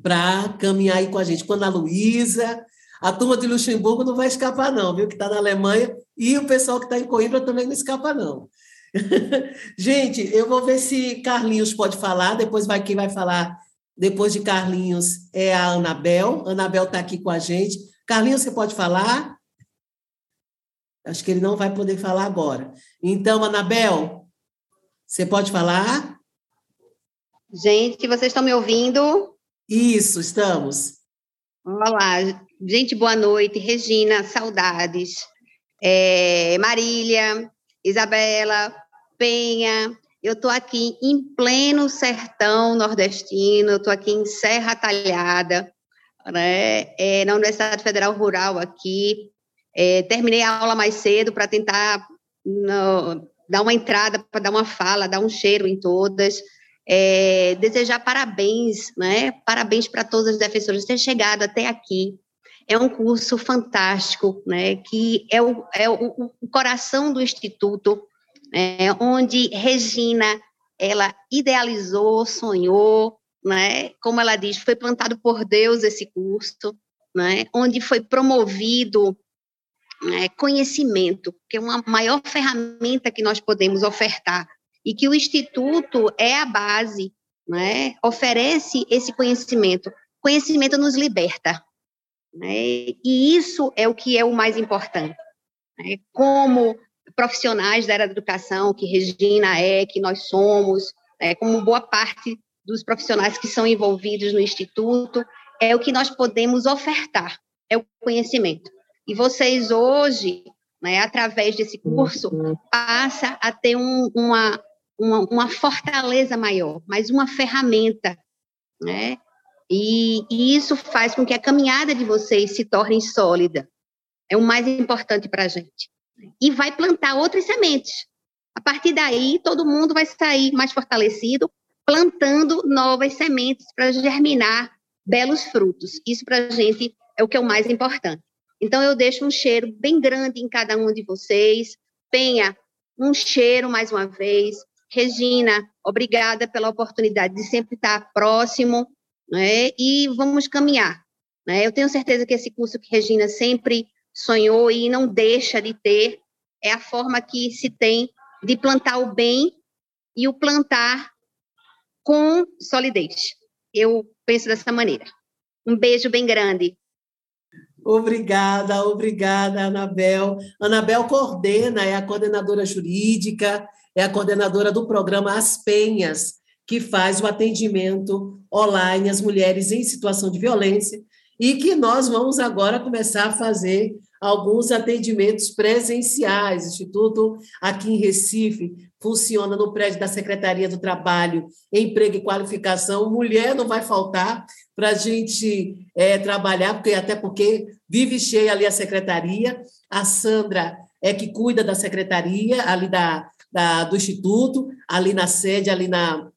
para caminhar aí com a gente, com a Luísa, A turma de Luxemburgo não vai escapar, não, viu? Que está na Alemanha, e o pessoal que está em Coimbra também não escapa, não. Gente, eu vou ver se Carlinhos pode falar, depois vai quem vai falar depois de Carlinhos é a Anabel. Anabel está aqui com a gente. Carlinhos, você pode falar? Acho que ele não vai poder falar agora. Então, Anabel, você pode falar? Gente, vocês estão me ouvindo? Isso, estamos. Olá, gente, boa noite. Regina, saudades. É, Marília, Isabela, Penha. Eu estou aqui em pleno sertão nordestino, eu estou aqui em Serra Talhada, né, é, na Universidade Federal Rural aqui. É, terminei a aula mais cedo para tentar no, dar uma entrada, para dar uma fala, dar um cheiro em todas. É, desejar parabéns, né? Parabéns para todas as defensoras ter chegado até aqui. É um curso fantástico, né? Que é o, é o, o coração do Instituto, né? onde Regina ela idealizou, sonhou, né? Como ela diz, foi plantado por Deus esse curso, né? Onde foi promovido né, conhecimento, que é uma maior ferramenta que nós podemos ofertar, e que o Instituto é a base, né, oferece esse conhecimento. Conhecimento nos liberta, né, e isso é o que é o mais importante. Né, como profissionais da área da educação, que Regina é, que nós somos, né, como boa parte dos profissionais que são envolvidos no Instituto, é o que nós podemos ofertar, é o conhecimento. E vocês hoje, né, através desse curso, passa a ter um, uma, uma, uma, fortaleza maior, mais uma ferramenta, né? E, e, isso faz com que a caminhada de vocês se torne sólida. É o mais importante para a gente. E vai plantar outras sementes. A partir daí, todo mundo vai sair mais fortalecido, plantando novas sementes para germinar belos frutos. Isso para a gente é o que é o mais importante. Então, eu deixo um cheiro bem grande em cada um de vocês. Penha, um cheiro mais uma vez. Regina, obrigada pela oportunidade de sempre estar próximo, né? E vamos caminhar. Né? Eu tenho certeza que esse curso que Regina sempre sonhou e não deixa de ter é a forma que se tem de plantar o bem e o plantar com solidez. Eu penso dessa maneira. Um beijo bem grande. Obrigada, obrigada, Anabel. Anabel coordena, é a coordenadora jurídica, é a coordenadora do programa As Penhas, que faz o atendimento online às mulheres em situação de violência, e que nós vamos agora começar a fazer alguns atendimentos presenciais. O Instituto aqui em Recife funciona no prédio da Secretaria do Trabalho, Emprego e Qualificação. Mulher não vai faltar para a gente é, trabalhar, porque até porque vive cheia ali a secretaria. A Sandra é que cuida da secretaria ali da, da, do Instituto, ali na sede, ali na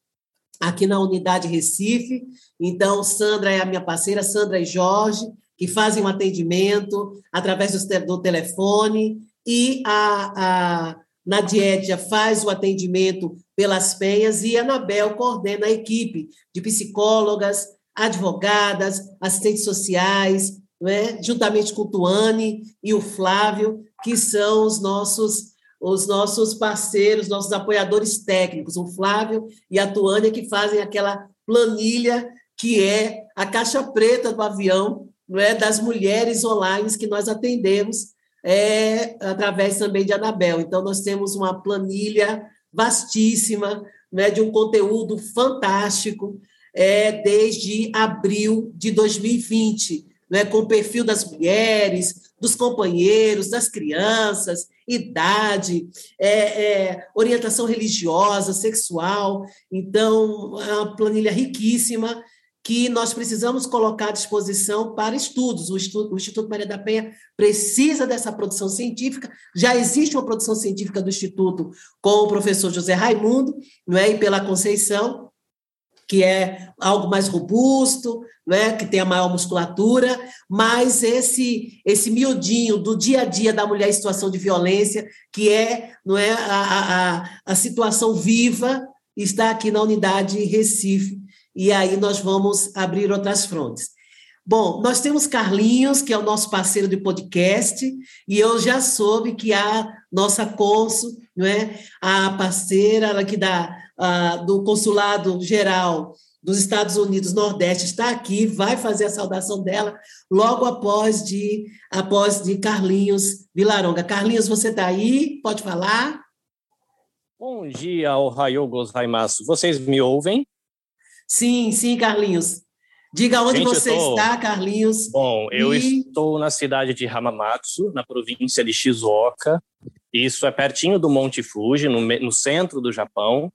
aqui na unidade Recife. Então, Sandra é a minha parceira, Sandra e Jorge, que fazem um atendimento através do, do telefone, e a, a Nadiedia faz o atendimento pelas penhas, e a Anabel coordena a equipe de psicólogas, advogadas, assistentes sociais, né, juntamente com o Tuane e o Flávio, que são os nossos os nossos parceiros, nossos apoiadores técnicos, o Flávio e a Tuânia, que fazem aquela planilha que é a caixa preta do avião, não é, das mulheres online que nós atendemos é, através também de Anabel. Então, nós temos uma planilha vastíssima, né, de um conteúdo fantástico, é, desde abril de 2020, né, com o perfil das mulheres, dos companheiros, das crianças, idade, é, é, orientação religiosa, sexual. Então, é uma planilha riquíssima que nós precisamos colocar à disposição para estudos. O, estudo, o, Instituto Maria da Penha precisa dessa produção científica. Já existe uma produção científica do Instituto com o professor José Raimundo, não é? e pela Conceição, que é algo mais robusto, né, que tem a maior musculatura, mas esse esse miudinho do dia a dia da mulher em situação de violência, que é, não é a, a, a situação viva, está aqui na unidade Recife, e aí nós vamos abrir outras frontes. Bom, nós temos Carlinhos, que é o nosso parceiro de podcast, e eu já soube que a nossa cônsul, não é? a parceira aqui da, do Consulado Geral dos Estados Unidos Nordeste está aqui, vai fazer a saudação dela logo após de após de Carlinhos Vilaronga. Carlinhos, você está aí? Pode falar? Bom dia, Ohio Gozaimasu. Vocês me ouvem? Sim, sim, Carlinhos. Diga onde Gente, você tô... está, Carlinhos. Bom, eu e... estou na cidade de Hamamatsu, na província de Shizuoka. Isso é pertinho do Monte Fuji, no, no centro do Japão.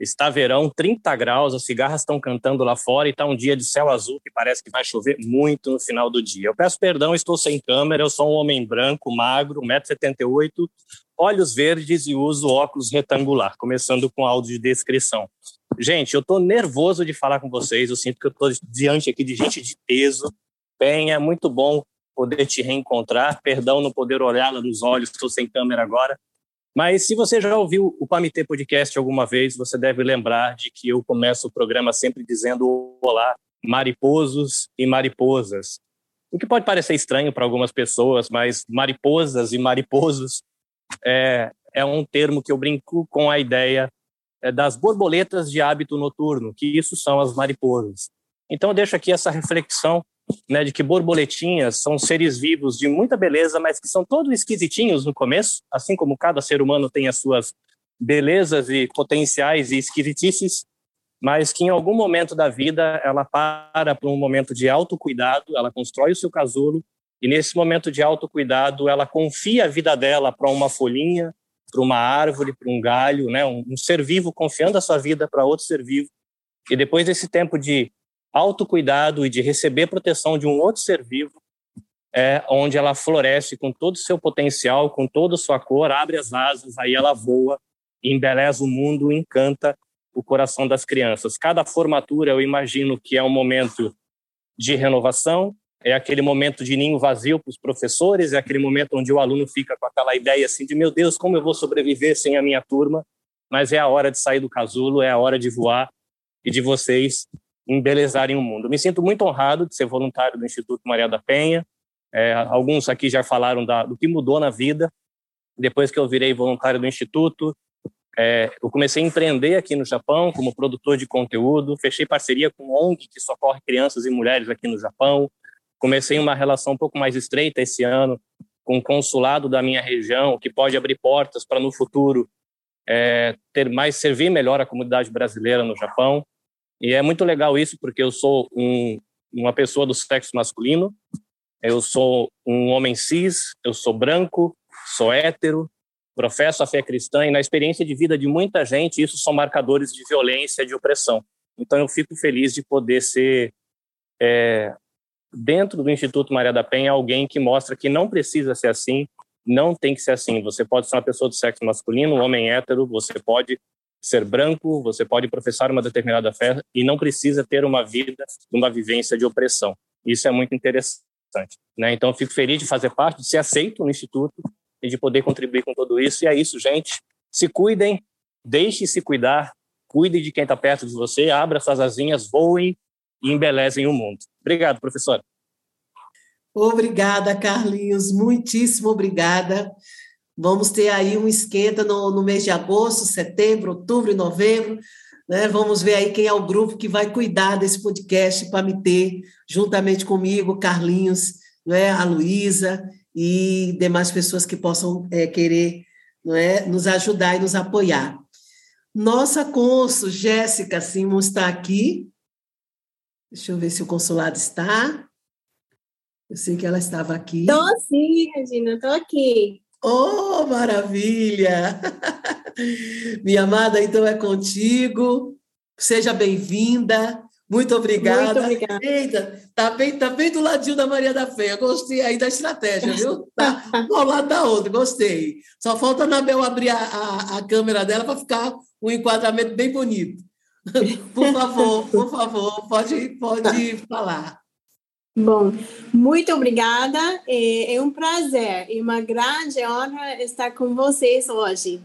Está verão, 30 graus, as cigarras estão cantando lá fora e está um dia de céu azul que parece que vai chover muito no final do dia. Eu peço perdão, estou sem câmera, eu sou um homem branco, magro, 1,78m, olhos verdes e uso óculos retangular, começando com áudio de descrição. Gente, eu estou nervoso de falar com vocês. Eu sinto que eu estou diante aqui de gente de peso. Bem, é muito bom poder te reencontrar. Perdão não poder olhá-la nos olhos, estou sem câmera agora. Mas se você já ouviu o Pamitê Podcast alguma vez, você deve lembrar de que eu começo o programa sempre dizendo olá, mariposos e mariposas. O que pode parecer estranho para algumas pessoas, mas mariposas e mariposos é, é um termo que eu brinco com a ideia é, das borboletas de hábito noturno, que isso são as mariposas. Então, eu deixo aqui essa reflexão né, de que borboletinhas são seres vivos de muita beleza, mas que são todos esquisitinhos no começo, assim como cada ser humano tem as suas belezas e potenciais e esquisitices, mas que em algum momento da vida ela para para um momento de autocuidado, ela constrói o seu casulo, e nesse momento de autocuidado ela confia a vida dela para uma folhinha, para uma árvore, para um galho, né? Um, um, ser vivo confiando a sua vida para outro ser vivo. E depois desse tempo de autocuidado e de receber proteção de um outro ser vivo, é onde ela floresce com todo o seu potencial, com toda a sua cor, abre as asas, aí ela voa, embeleza o mundo, encanta o coração das crianças. Cada formatura, eu imagino que é um momento de renovação, é aquele momento de ninho vazio para os professores, é aquele momento onde o aluno fica com aquela ideia assim de meu Deus, como eu vou sobreviver sem a minha turma? Mas é a hora de sair do casulo, é a hora de voar e de vocês embelezarem o mundo. Me sinto muito honrado de ser voluntário do Instituto Maria da Penha. É, alguns aqui já falaram da, do que mudou na vida depois que eu virei voluntário do Instituto. É, eu comecei a empreender aqui no Japão como produtor de conteúdo, fechei parceria com ONG que socorre crianças e mulheres aqui no Japão, Comecei uma relação um pouco mais estreita esse ano com o consulado da minha região, que pode abrir portas para no futuro é, ter mais servir melhor a comunidade brasileira no Japão. E é muito legal isso porque eu sou um, uma pessoa do sexo masculino, eu sou um homem cis, eu sou branco, sou hétero, professo a fé cristã e na experiência de vida de muita gente isso são marcadores de violência, de opressão. Então eu fico feliz de poder ser é, dentro do Instituto Maria da Penha alguém que mostra que não precisa ser assim, não tem que ser assim. Você pode ser uma pessoa do sexo masculino, um homem hétero, você pode ser branco, você pode professar uma determinada fé e não precisa ter uma vida, uma vivência de opressão. Isso é muito interessante. Né? Então, fico feliz de fazer parte, de ser aceito no Instituto e de poder contribuir com tudo isso. E é isso, gente. Se cuidem, deixe-se cuidar, cuide de quem está perto de você, abra suas asinhas, voem e embelezem o mundo. Obrigado, professora. Obrigada, Carlinhos, muitíssimo obrigada. Vamos ter aí um esquenta no, no mês de agosto, setembro, outubro e novembro. Né? Vamos ver aí quem é o grupo que vai cuidar desse podcast para me ter, juntamente comigo, Carlinhos, né? a Luísa e demais pessoas que possam é, querer não é, nos ajudar e nos apoiar. Nossa cônsul, Jéssica Simon, está aqui. Deixa eu ver se o consulado está. Eu sei que ela estava aqui. Estou sim, Regina, estou aqui. Oh, maravilha! Minha amada, então é contigo. Seja bem-vinda. Muito obrigada. Muito obrigada. Eita, tá bem, tá bem do ladinho da Maria da Fé. Gostei aí da estratégia, viu? Tá um ao lado da outra, gostei. Só falta a Anabel abrir a, a, a câmera dela para ficar um enquadramento bem bonito. Por favor, por favor, pode, pode falar. Bom, muito obrigada. É, é um prazer e uma grande honra estar com vocês hoje.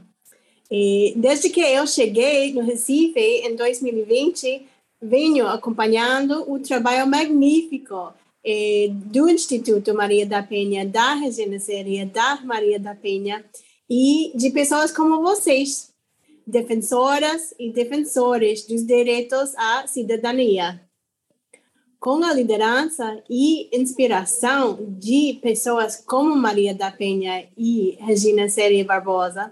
Desde que eu cheguei no Recife em 2020, venho acompanhando o trabalho magnífico eh, do Instituto Maria da Penha, da Seria, da Maria da Penha e de pessoas como vocês, defensoras e defensores dos direitos à cidadania. Com a liderança e inspiração de pessoas como Maria da Penha e Regina Seria Barbosa,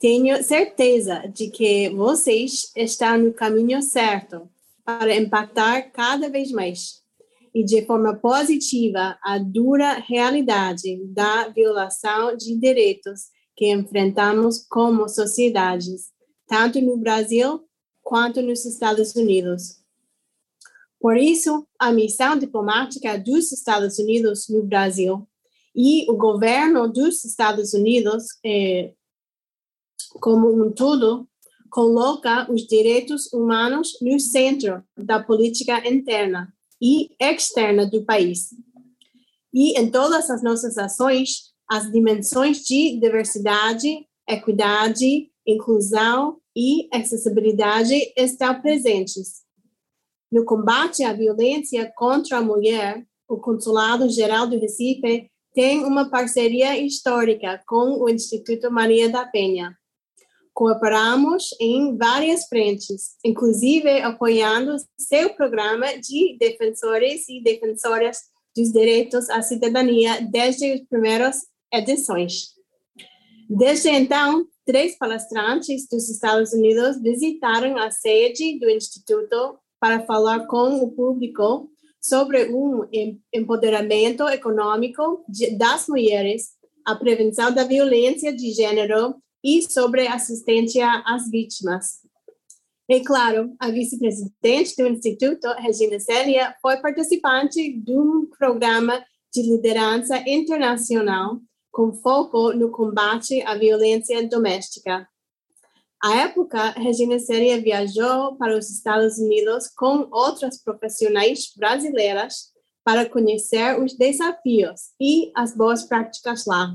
tenho certeza de que vocês estão no caminho certo para impactar cada vez mais e de forma positiva a dura realidade da violação de direitos que enfrentamos como sociedades, tanto no Brasil quanto nos Estados Unidos. Por isso, a missão diplomática dos Estados Unidos no Brasil e o governo dos Estados Unidos eh, como um todo, coloca os direitos humanos no centro da política interna e externa do país. E em todas as nossas ações, as dimensões de diversidade, equidade, inclusão e acessibilidade estão presentes. No combate à violência contra a mulher, o Consulado Geral do Recife tem uma parceria histórica com o Instituto Maria da Penha cooperamos em várias frentes, inclusive apoiando seu programa de defensores e defensoras dos direitos à cidadania desde as primeiras edições. Desde então, três palestrantes dos Estados Unidos visitaram a sede do Instituto para falar com o público sobre um empoderamento econômico das mulheres, a prevenção da violência de gênero e sobre assistência às vítimas. E, claro, a vice-presidente do Instituto, Regina Célia, foi participante de um programa de liderança internacional com foco no combate à violência doméstica. À época, Regina Célia viajou para os Estados Unidos com outras profissionais brasileiras para conhecer os desafios e as boas práticas lá.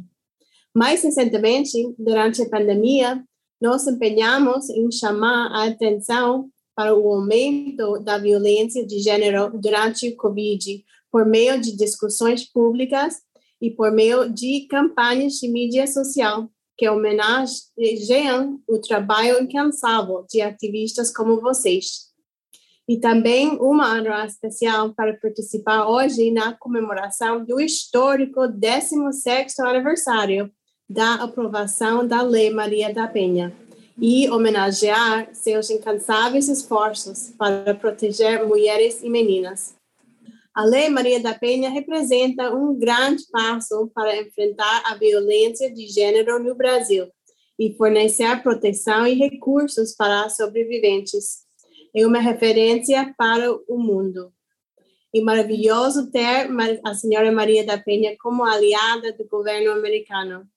Mais recentemente, durante a pandemia, nos empenhamos em chamar a atenção para o aumento da violência de gênero durante o Covid, por meio de discussões públicas e por meio de campanhas de mídia social que homenageiam o trabalho incansável de ativistas como vocês. E também uma honra especial para participar hoje na comemoração do histórico 16º aniversário da aprovação da Lei Maria da Penha e homenagear seus incansáveis esforços para proteger mulheres e meninas. A Lei Maria da Penha representa um grande passo para enfrentar a violência de gênero no Brasil e fornecer proteção e recursos para sobreviventes. É uma referência para o mundo. E maravilhoso ter a senhora Maria da Penha como aliada do governo americano.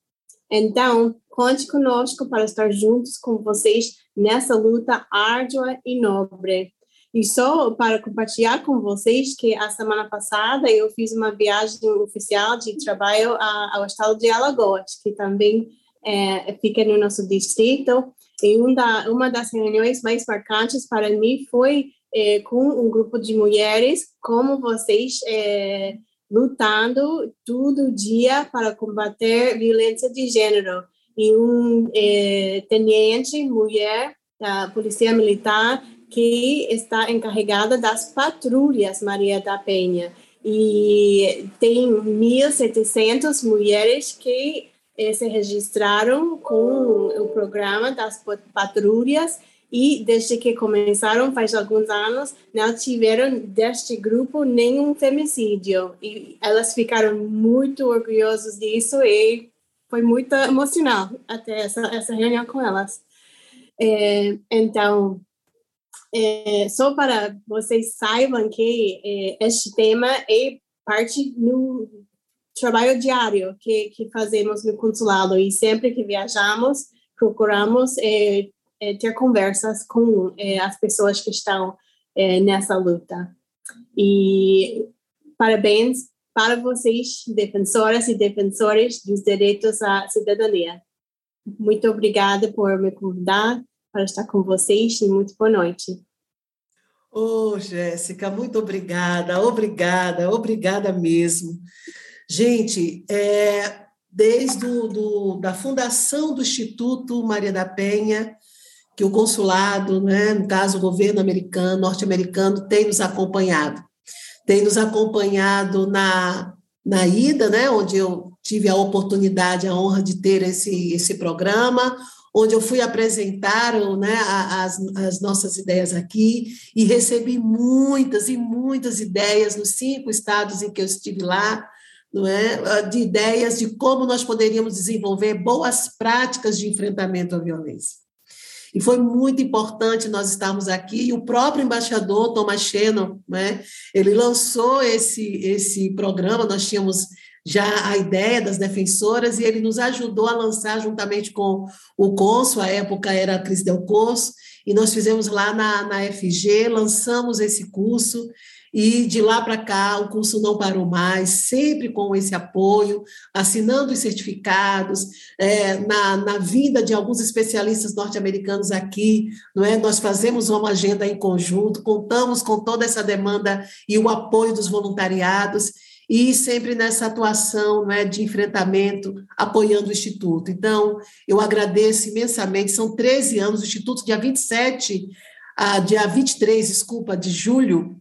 Então, conte conosco para estar juntos com vocês nessa luta árdua e nobre. E só para compartilhar com vocês que a semana passada eu fiz uma viagem oficial de trabalho ao estado de Alagoas, que também é, fica no nosso distrito. E uma, uma das reuniões mais marcantes para mim foi é, com um grupo de mulheres, como vocês é, lutando todo dia para combater violência de gênero. E um é, tenente mulher da Polícia Militar que está encarregada das patrulhas Maria da Penha. E tem 1.700 mulheres que eh, se registraram com o programa das patrulhas. E desde que começaram faz alguns anos não tiveram deste grupo nenhum femicídio. E elas ficaram muito orgulhosas disso e foi muito emocional até essa essa reunião com elas. É, então é, só para vocês saibam que é, este tema é parte do trabalho diário que, que fazemos no consulado e sempre que viajamos procuramos é, é, ter conversas com é, as pessoas que estão é, nessa luta. E parabéns para vocês, defensoras e defensores dos direitos à cidadania. Muito obrigada por me convidar para estar com vocês e muito boa noite. Ô, oh, Jéssica, muito obrigada, obrigada, obrigada mesmo. Gente, é, desde do, do, da fundação do Instituto Maria da Penha, que o consulado, né, no caso o governo americano, norte-americano, tem nos acompanhado. Tem nos acompanhado na, na ida, né, onde eu tive a oportunidade, a honra de ter esse, esse programa, onde eu fui apresentar né, as, as nossas ideias aqui e recebi muitas e muitas ideias nos cinco estados em que eu estive lá, não é, de ideias de como nós poderíamos desenvolver boas práticas de enfrentamento à violência. E foi muito importante nós estarmos aqui, e o próprio embaixador Thomas Shannon, né, ele lançou esse, esse programa, nós tínhamos já a ideia das defensoras, e ele nos ajudou a lançar, juntamente com o cônsul, a época era a Cris Del Corso, e nós fizemos lá na, na FG, lançamos esse curso, e de lá para cá, o curso não parou mais, sempre com esse apoio, assinando os certificados, é, na, na vinda de alguns especialistas norte-americanos aqui, não é? Nós fazemos uma agenda em conjunto, contamos com toda essa demanda e o apoio dos voluntariados, e sempre nessa atuação não é, de enfrentamento, apoiando o Instituto. Então, eu agradeço imensamente, são 13 anos, o Instituto, dia 27, ah, dia 23, desculpa, de julho,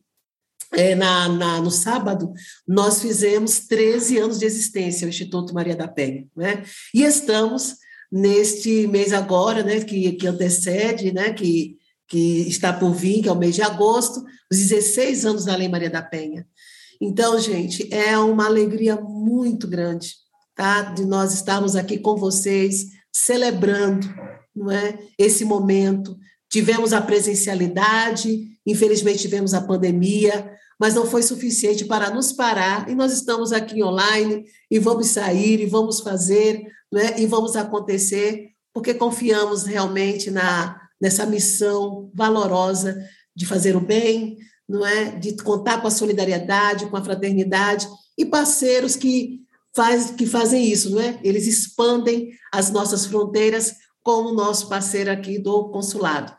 é, na, na, no sábado, nós fizemos 13 anos de existência, o Instituto Maria da Penha, né? E estamos neste mês agora, né, que, que antecede, né, que, que está por vir, que é o mês de agosto, os 16 anos da Lei Maria da Penha. Então, gente, é uma alegria muito grande, tá, de nós estarmos aqui com vocês, celebrando, não é, esse momento. Tivemos a presencialidade, infelizmente tivemos a pandemia, mas não foi suficiente para nos parar, e nós estamos aqui online, e vamos sair, e vamos fazer, né, e vamos acontecer, porque confiamos realmente na, nessa missão valorosa de fazer o bem, não é? de contar com a solidariedade, com a fraternidade, e parceiros que, faz, que fazem isso, não é? eles expandem as nossas fronteiras, como o nosso parceiro aqui do consulado.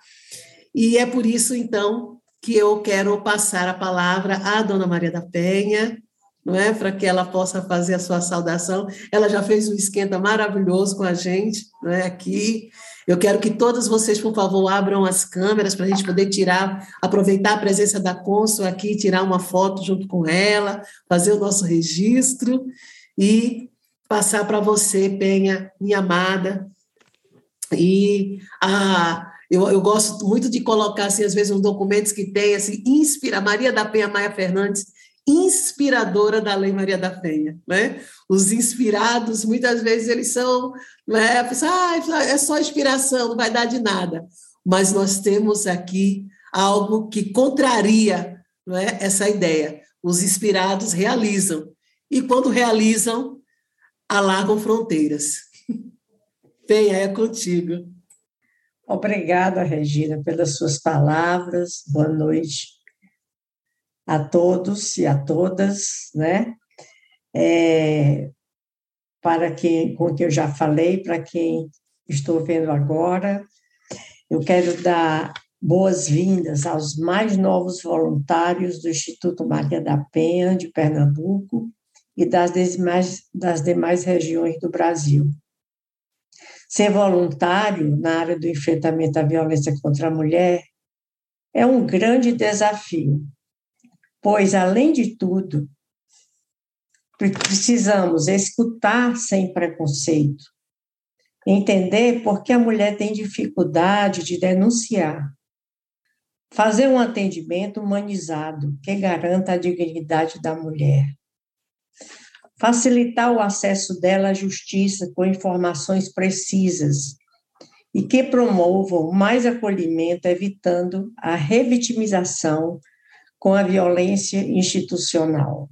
E é por isso, então, que eu quero passar a palavra à dona Maria da Penha, não é? Para que ela possa fazer a sua saudação. Ela já fez um esquenta maravilhoso com a gente, não é? Aqui. Eu quero que todos vocês, por favor, abram as câmeras para a gente poder tirar, aproveitar a presença da cônsul aqui, tirar uma foto junto com ela, fazer o nosso registro e passar para você, Penha, minha amada. E a eu, eu gosto muito de colocar, assim, às vezes, uns documentos que tem, assim, inspira, Maria da Penha Maia Fernandes, inspiradora da Lei Maria da Penha, né? Os inspirados, muitas vezes, eles são, né? Pessoa, ah, é só inspiração, não vai dar de nada. Mas nós temos aqui algo que contraria não é, essa ideia. Os inspirados realizam. E quando realizam, alargam fronteiras. Penha, é contigo. Obrigada, Regina, pelas suas palavras. Boa noite a todos e a todas, né? É, para quem, com quem eu já falei, para quem estou vendo agora, eu quero dar boas-vindas aos mais novos voluntários do Instituto Maria da Penha, de Pernambuco, e das demais, das demais regiões do Brasil. Ser voluntário na área do enfrentamento à violência contra a mulher é um grande desafio, pois, além de tudo, precisamos escutar sem preconceito, entender por que a mulher tem dificuldade de denunciar, fazer um atendimento humanizado que garanta a dignidade da mulher, facilitar o acesso dela à justiça com informações precisas e que promovam mais acolhimento, evitando a revitimização com a violência institucional.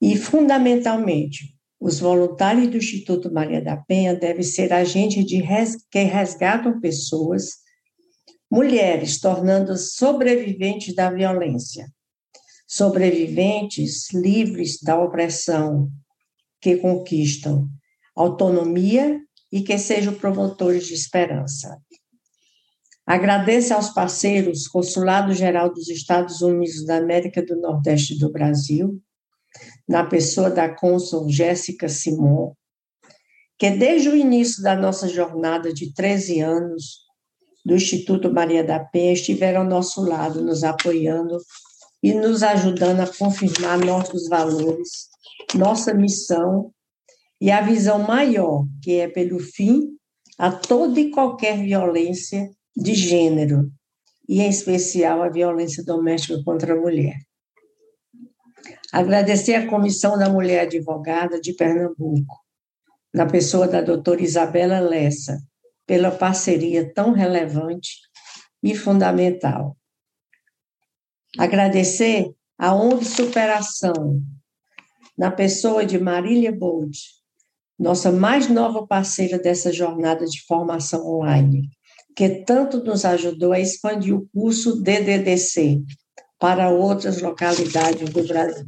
E, fundamentalmente, os voluntários do Instituto Maria da Penha devem ser agentes de res, que resgatam pessoas, mulheres, tornando-as sobreviventes da violência, sobreviventes livres da opressão, que conquistam autonomia e que sejam promotores de esperança. Agradeço aos parceiros Consulado Geral dos Estados Unidos da América do Nordeste do Brasil, na pessoa da cônsul Jéssica Simon, que desde o início da nossa jornada de 13 anos do Instituto Maria da Penha estiveram ao nosso lado, nos apoiando e nos ajudando a confirmar nossos valores, nossa missão e a visão maior, que é pelo fim a toda e qualquer violência de gênero, e em especial a violência doméstica contra a mulher. Agradecer à Comissão da Mulher Advogada de Pernambuco, na pessoa da doutora Isabela Lessa, pela parceria tão relevante e fundamental. Agradecer a ONG Superação, na pessoa de Marília Bold, nossa mais nova parceira dessa jornada de formação online, que tanto nos ajudou a expandir o curso DDDC para outras localidades do Brasil.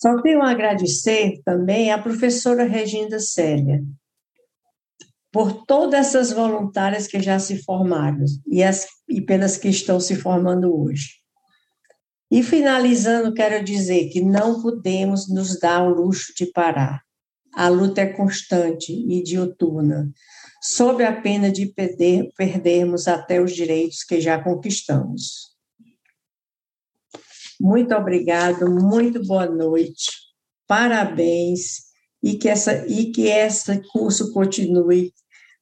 Só tenho a agradecer também à professora Regina Célia, por todas essas voluntárias que já se formaram e, as, e pelas que estão se formando hoje. E finalizando, quero dizer que não podemos nos dar o luxo de parar. A luta é constante e diuturna, sob a pena de perder, perdermos até os direitos que já conquistamos. Muito obrigado, muito boa noite, parabéns e que essa e que esse curso continue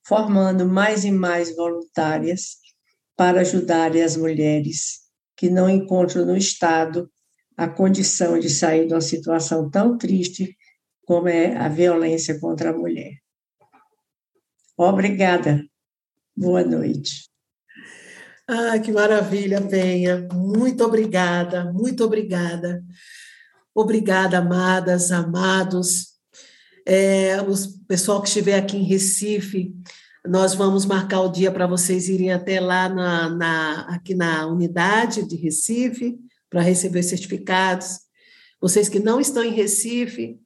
formando mais e mais voluntárias para ajudar as mulheres que não encontram no Estado a condição de sair de uma situação tão triste como é a violência contra a mulher. Obrigada. Boa noite. Ah, que maravilha, Penha. Muito obrigada, muito obrigada. Obrigada, amadas, amados é, o pessoal que estiver aqui em Recife, nós vamos marcar o dia para vocês irem até lá na, na, aqui na unidade de Recife para receber certificados. Vocês que não estão em Recife,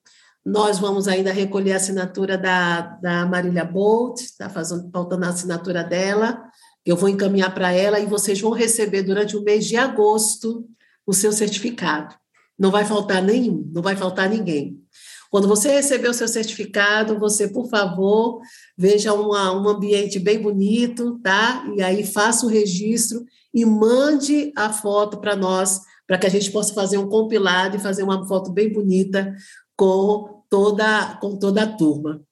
nós vamos ainda recolher a assinatura da, da Marília Bolt, está faltando a assinatura dela, eu vou encaminhar para ela e vocês vão receber durante o mês de agosto o seu certificado. Não vai faltar nenhum, não vai faltar ninguém. Quando você receber o seu certificado, você, por favor, veja uma, um ambiente bem bonito, tá? E aí faça o registro e mande a foto para nós, para que a gente possa fazer um compilado e fazer uma foto bem bonita com toda, com toda a turma.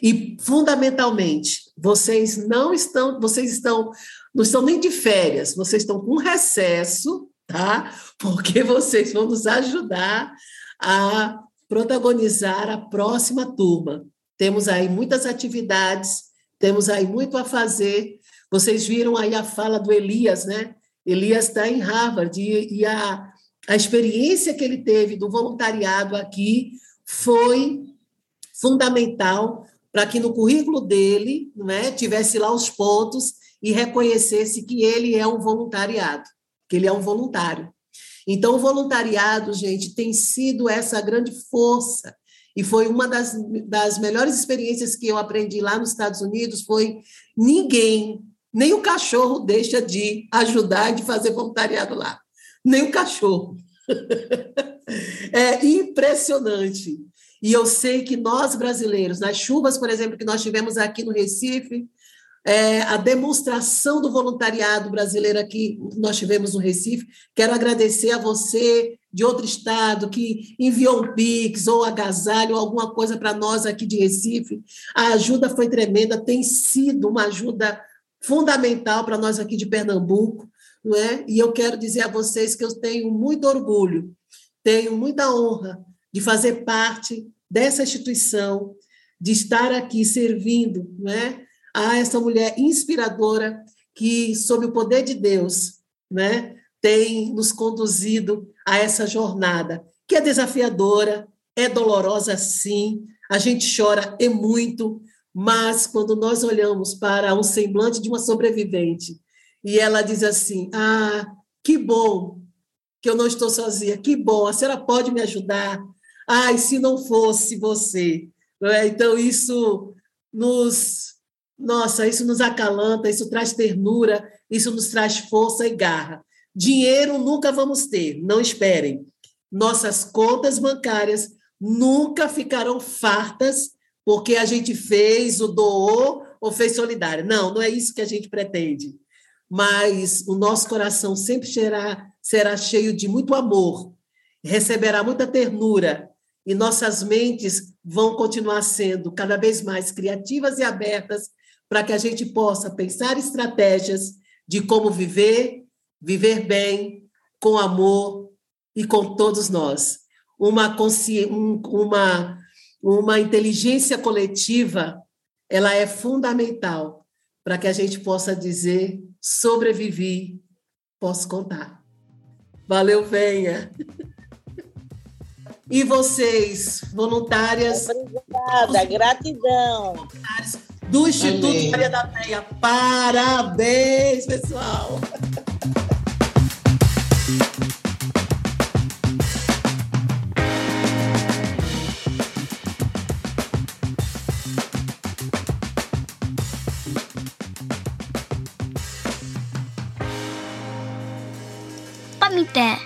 E fundamentalmente, vocês não estão, vocês estão, não estão nem de férias, vocês estão com recesso, tá? Porque vocês vão nos ajudar a protagonizar a próxima turma. Temos aí muitas atividades, temos aí muito a fazer. Vocês viram aí a fala do Elias, né? Elias está em Harvard e, e a, a experiência que ele teve do voluntariado aqui foi fundamental para que no currículo dele né, tivesse lá os pontos e reconhecesse que ele é um voluntariado, que ele é um voluntário. Então, o voluntariado, gente, tem sido essa grande força. E foi uma das, das melhores experiências que eu aprendi lá nos Estados Unidos, foi ninguém, nem o cachorro deixa de ajudar de fazer voluntariado lá. Nem o cachorro. é impressionante. E eu sei que nós brasileiros, nas chuvas, por exemplo, que nós tivemos aqui no Recife, é, a demonstração do voluntariado brasileiro aqui, nós tivemos no Recife. Quero agradecer a você de outro estado que enviou um Pix ou agasalho ou alguma coisa para nós aqui de Recife. A ajuda foi tremenda, tem sido uma ajuda fundamental para nós aqui de Pernambuco, não é? E eu quero dizer a vocês que eu tenho muito orgulho, tenho muita honra de fazer parte dessa instituição, de estar aqui servindo, não é? a essa mulher inspiradora que, sob o poder de Deus, né, tem nos conduzido a essa jornada, que é desafiadora, é dolorosa sim, a gente chora e muito, mas quando nós olhamos para um semblante de uma sobrevivente e ela diz assim: Ah, que bom que eu não estou sozinha, que bom, a senhora pode me ajudar. Ai, se não fosse você. É? Então, isso nos Nossa, isso nos acalanta, isso traz ternura, isso nos traz força e garra. Dinheiro nunca vamos ter, não esperem. Nossas contas bancárias nunca ficarão fartas porque a gente fez, o doou ou fez solidário. Não, não é isso que a gente pretende. Mas o nosso coração sempre será, será cheio de muito amor, receberá muita ternura, e nossas mentes vão continuar sendo cada vez mais criativas e abertas para que a gente possa pensar estratégias de como viver, viver bem, com amor e com todos nós. Uma, uma, uma inteligência coletiva, ela é fundamental para que a gente possa dizer sobrevivi, posso contar. Valeu, venha. E vocês, voluntárias? Obrigada, gratidão. Do Instituto Amém. Maria da Penha. Parabéns, pessoal. Pamité